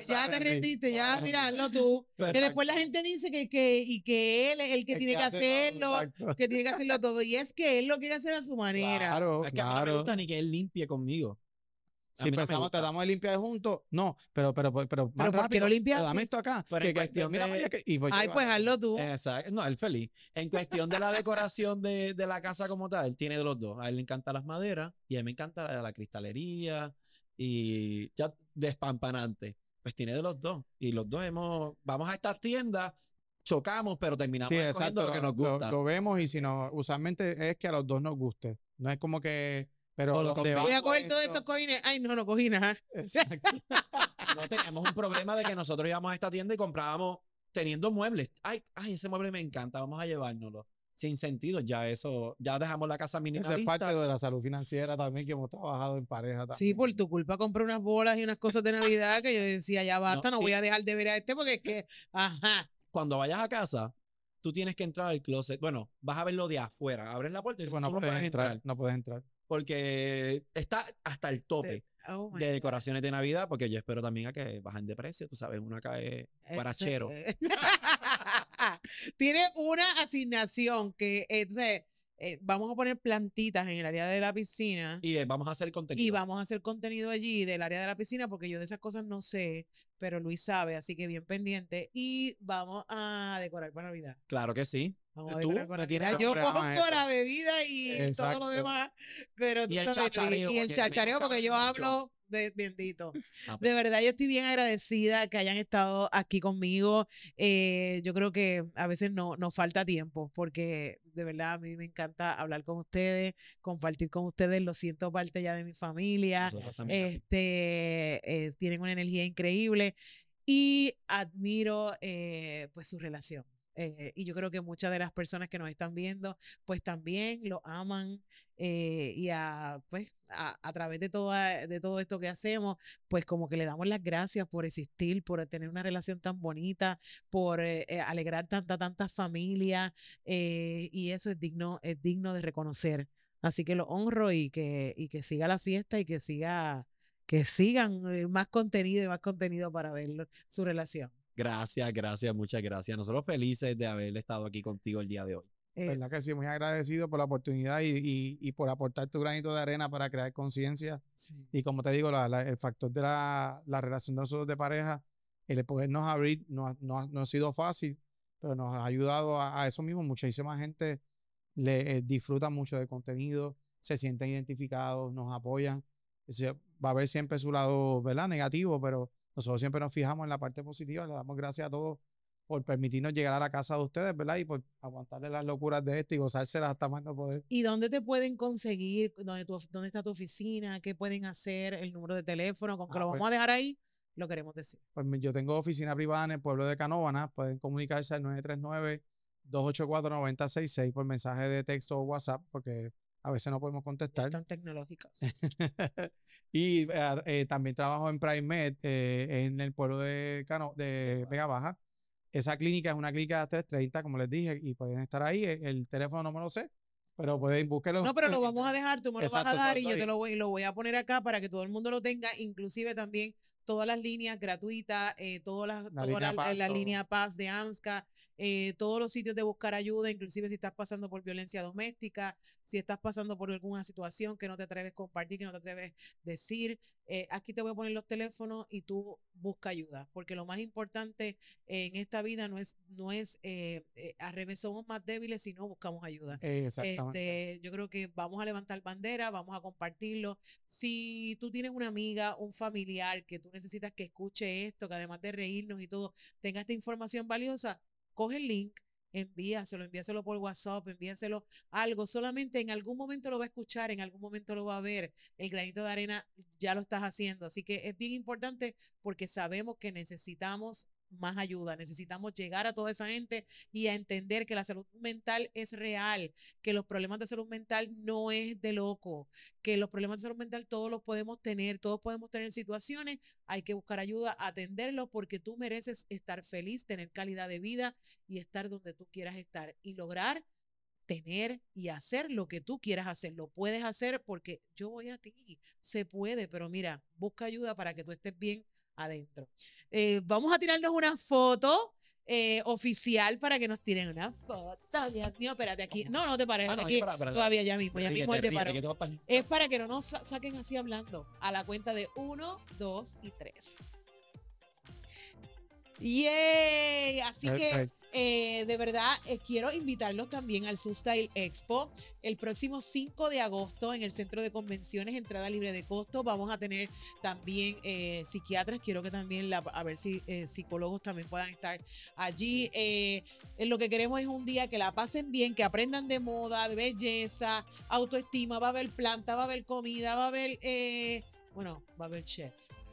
Ya te rendiste, ya, mira, hazlo tú. <laughs> Que después la gente dice que, que, y que él es el que tiene que hacerlo, que tiene que hacerlo todo. Y es que él lo quiere hacer a su manera. Claro, Es que a mí no me claro. gusta ni que él limpie conmigo. Si pensamos, tratamos de limpiar juntos, no, pero, pero, pero, pero más ¿por qué rápido. limpias dame así? esto acá. Pero que cuestión, mira, de- que- y pues Ay, pues hazlo tú. Exacto. No, él feliz. En cuestión de la decoración de, de la casa como tal, él tiene de los dos. A él le encanta las maderas y a mí me encanta la, la cristalería y ya despampanante. Pues tiene de los dos. Y los dos hemos, vamos a estas tiendas, chocamos, pero terminamos Sí, exacto. lo que nos lo- gusta. Lo, vemos y si no, usualmente es que a los dos nos guste. No es como que, pero O lo. Voy a coger todos esto- estos cojines. Ay, no, no cogí nada. <laughs> Exacto. <laughs> no teníamos un problema de que nosotros íbamos a esta tienda y comprábamos teniendo muebles. Ay, ay, ese mueble me encanta, vamos a llevárnoslo. Sin sentido, ya eso, ya dejamos la casa Esa minimalista. es parte de la salud financiera también que hemos trabajado en pareja también. Sí, por tu culpa compré unas bolas y unas cosas de Navidad que yo decía, ya basta, no, voy a dejar de ver a este porque es que, ajá. Cuando vayas a casa, tú tienes que entrar al closet. Bueno, vas a verlo de afuera. Abres la puerta y Pues no tú no puedes puedes entrar, entrar. no puedes entrar. Porque está hasta el tope Oh de God. decoraciones de Navidad, porque yo espero también a que bajen de precio. Tú sabes, uno acá es Eso- guarachero. eh, <laughs> Tiene una asignación que, eh, eh, vamos a poner plantitas en el área de la piscina Y eh, vamos a hacer contenido. y vamos a hacer contenido allí del área de la piscina porque yo de esas cosas no sé, pero Luis sabe, así que bien pendiente. Y vamos a decorar para Navidad. Claro que sí. Vamos Tú tienes. Yo a pongo eso. la bebida y todo Exacto. lo demás, pero tú Y el sabes, chachareo, y el chachareo porque yo hablo de bendito. Ah, pues, De verdad, yo estoy bien agradecida que hayan estado aquí conmigo. Eh, yo creo que a veces no nos falta tiempo porque de verdad a mí me encanta hablar con ustedes, compartir con ustedes. Lo siento parte ya de mi familia. Este, eh, tienen una energía increíble y admiro eh, pues su relación. Eh, y yo creo que muchas de las personas que nos están viendo, pues también lo aman eh, y a, pues, a, a través de, toda, de todo esto que hacemos, pues como que le damos las gracias por existir, por tener una relación tan bonita, por eh, alegrar tanta, tanta familia eh, y eso es digno, es digno de reconocer. Así que lo honro y que, y que siga la fiesta y que siga, que sigan más contenido y más contenido para ver su relación. Gracias, gracias, muchas gracias. Nosotros felices de haber estado aquí contigo el día de hoy. Eh, ¿Verdad que sí? Muy agradecido por la oportunidad y, y- y por aportar tu granito de arena para crear conciencia. sí. Y como te digo, la- la- el factor de la, la relación de nosotros de pareja, el podernos abrir, no, ha- no, ha- no ha sido fácil, pero nos ha ayudado a, a eso mismo. Muchísima gente le eh, disfruta mucho del contenido, se sienten identificados, nos apoyan. Va a haber siempre su lado, ¿verdad? Negativo, pero nosotros siempre nos fijamos en la parte positiva, le damos gracias a todos por permitirnos llegar a la casa de ustedes, ¿verdad? Y por aguantarle las locuras de este y gozárselas hasta más no poder. ¿Y dónde te pueden conseguir? ¿Dónde, tu- dónde está tu oficina? ¿Qué pueden hacer? ¿El número de teléfono? Con que Ah, lo pues- vamos a dejar ahí, lo queremos decir. Pues yo tengo oficina privada en el pueblo de Canóvanas. Pueden comunicarse al 939-284-9066 por mensaje de texto o WhatsApp, porque a veces no podemos contestar. Están tecnológicos. <laughs> y eh, eh, también trabajo en PrimeMed eh, en el pueblo de, Cano, de Vega Baja. Esa clínica es una clínica 330, como les dije, y pueden estar ahí. El, el teléfono no me lo sé, pero pueden búsquenlo. No, pero lo vamos a <laughs> dejar, tú me lo Exacto, vas a dar y yo te lo voy, lo voy a poner acá para que todo el mundo lo tenga, inclusive también todas las líneas gratuitas, eh, todas las, La toda línea la, Paz, la línea Paz de AMSCA, eh, todos los sitios de buscar ayuda, inclusive si estás pasando por violencia doméstica, si estás pasando por alguna situación que no te atreves a compartir, que no te atreves a decir, eh, aquí te voy a poner los teléfonos y tú busca ayuda, porque lo más importante en esta vida no es, no es eh, eh, al revés, somos más débiles si no buscamos ayuda. Exactamente. Este, yo creo que vamos a levantar bandera, vamos a compartirlo. Si tú tienes una amiga, un familiar que tú necesitas que escuche esto, que además de reírnos y todo, tenga esta información valiosa, coge el link, envíaselo, envíaselo por WhatsApp, envíaselo algo. Solamente en algún momento lo va a escuchar, en algún momento lo va a ver. El granito de arena ya lo estás haciendo. Así que es bien importante porque sabemos que necesitamos más ayuda, necesitamos llegar a toda esa gente y a entender que la salud mental es real, que los problemas de salud mental no es de loco, que los problemas de salud mental todos los podemos tener, todos podemos tener situaciones, hay que buscar ayuda, atenderlos porque tú mereces estar feliz, tener calidad de vida y estar donde tú quieras estar y lograr tener y hacer lo que tú quieras hacer. Lo puedes hacer porque yo voy a ti, se puede, pero mira, busca ayuda para que tú estés bien adentro. Eh, vamos a tirarnos una foto eh, oficial para que nos tiren una foto. Dios mío, espérate aquí. No, no te pares. Ah, no, aquí todavía ya mismo, ya mismo él te que te pa'l- Es para que no nos sa- saquen así hablando. A la cuenta de uno, dos y tres. ¡Yay! Así que. Eh, de verdad, eh, quiero invitarlos también al Style Expo el próximo 5 de agosto en el Centro de Convenciones, entrada libre de costo. Vamos a tener también eh, psiquiatras, quiero que también, la- a ver si eh, psicólogos también puedan estar allí. Lo que queremos es un día que la pasen bien, que aprendan de moda, de belleza, autoestima, va a haber planta, va a haber comida, va a haber, bueno, va a haber chef.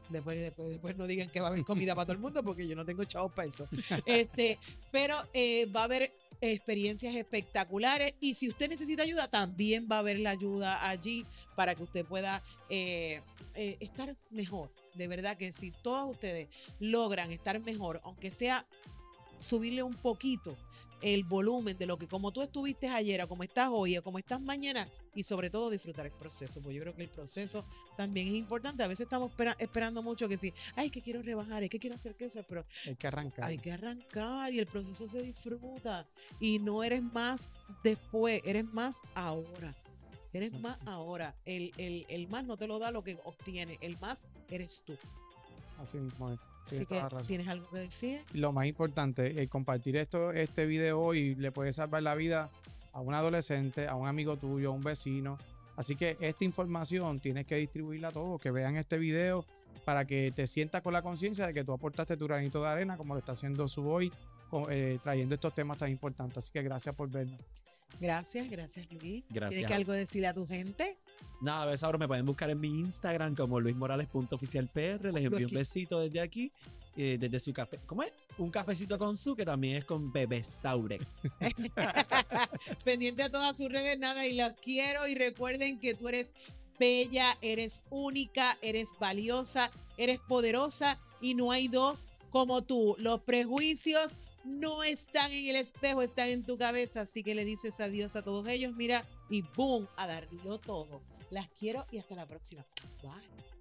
Después, después, después no digan que va a haber comida para todo el mundo porque yo no tengo chavos para eso. Este, pero eh, va a haber experiencias espectaculares y si usted necesita ayuda, también va a haber la ayuda allí para que usted pueda eh, eh, estar mejor. De verdad que si todos ustedes logran estar mejor, aunque sea subirle un poquito el volumen de lo que como tú estuviste ayer o como estás hoy o como estás mañana y sobre todo disfrutar el proceso, porque yo creo que el proceso también es importante. A veces estamos espera- esperando mucho que sí, ay, que quiero rebajar, es que quiero hacer que eso, pero Hay que arrancar. hay que arrancar y el proceso se disfruta y no eres más después, eres más ahora. Eres más ahora. El, el, el más no te lo da lo que obtiene, el más eres tú. Así mismo es. Así Tienes que tienes algo que decir. Lo más importante, eh, compartir esto, este video hoy le puede salvar la vida a un adolescente, a un amigo tuyo, a un vecino. Así que esta información tienes que distribuirla a todos, que vean este video para que te sientas con la conciencia de que tú aportaste tu granito de arena, como lo está haciendo su hoy, trayendo estos temas tan importantes. Así que gracias por vernos. Gracias, gracias Luis. Gracias. ¿Tienes que algo decirle a tu gente? Nada, besabros, me pueden buscar en mi Instagram como luismorales.oficialpr. Les envío un besito desde aquí, eh, desde su café. ¿Cómo es? Un cafecito con su, que también es con Bebesaurex. <laughs> Pendiente a todas sus redes, nada, y los quiero. Y recuerden que tú eres bella, eres única, eres valiosa, eres poderosa y no hay dos como tú. Los prejuicios no están en el espejo, están en tu cabeza. Así que le dices adiós a todos ellos, mira, y boom, a darlo todo. Las quiero y hasta la próxima. Bye.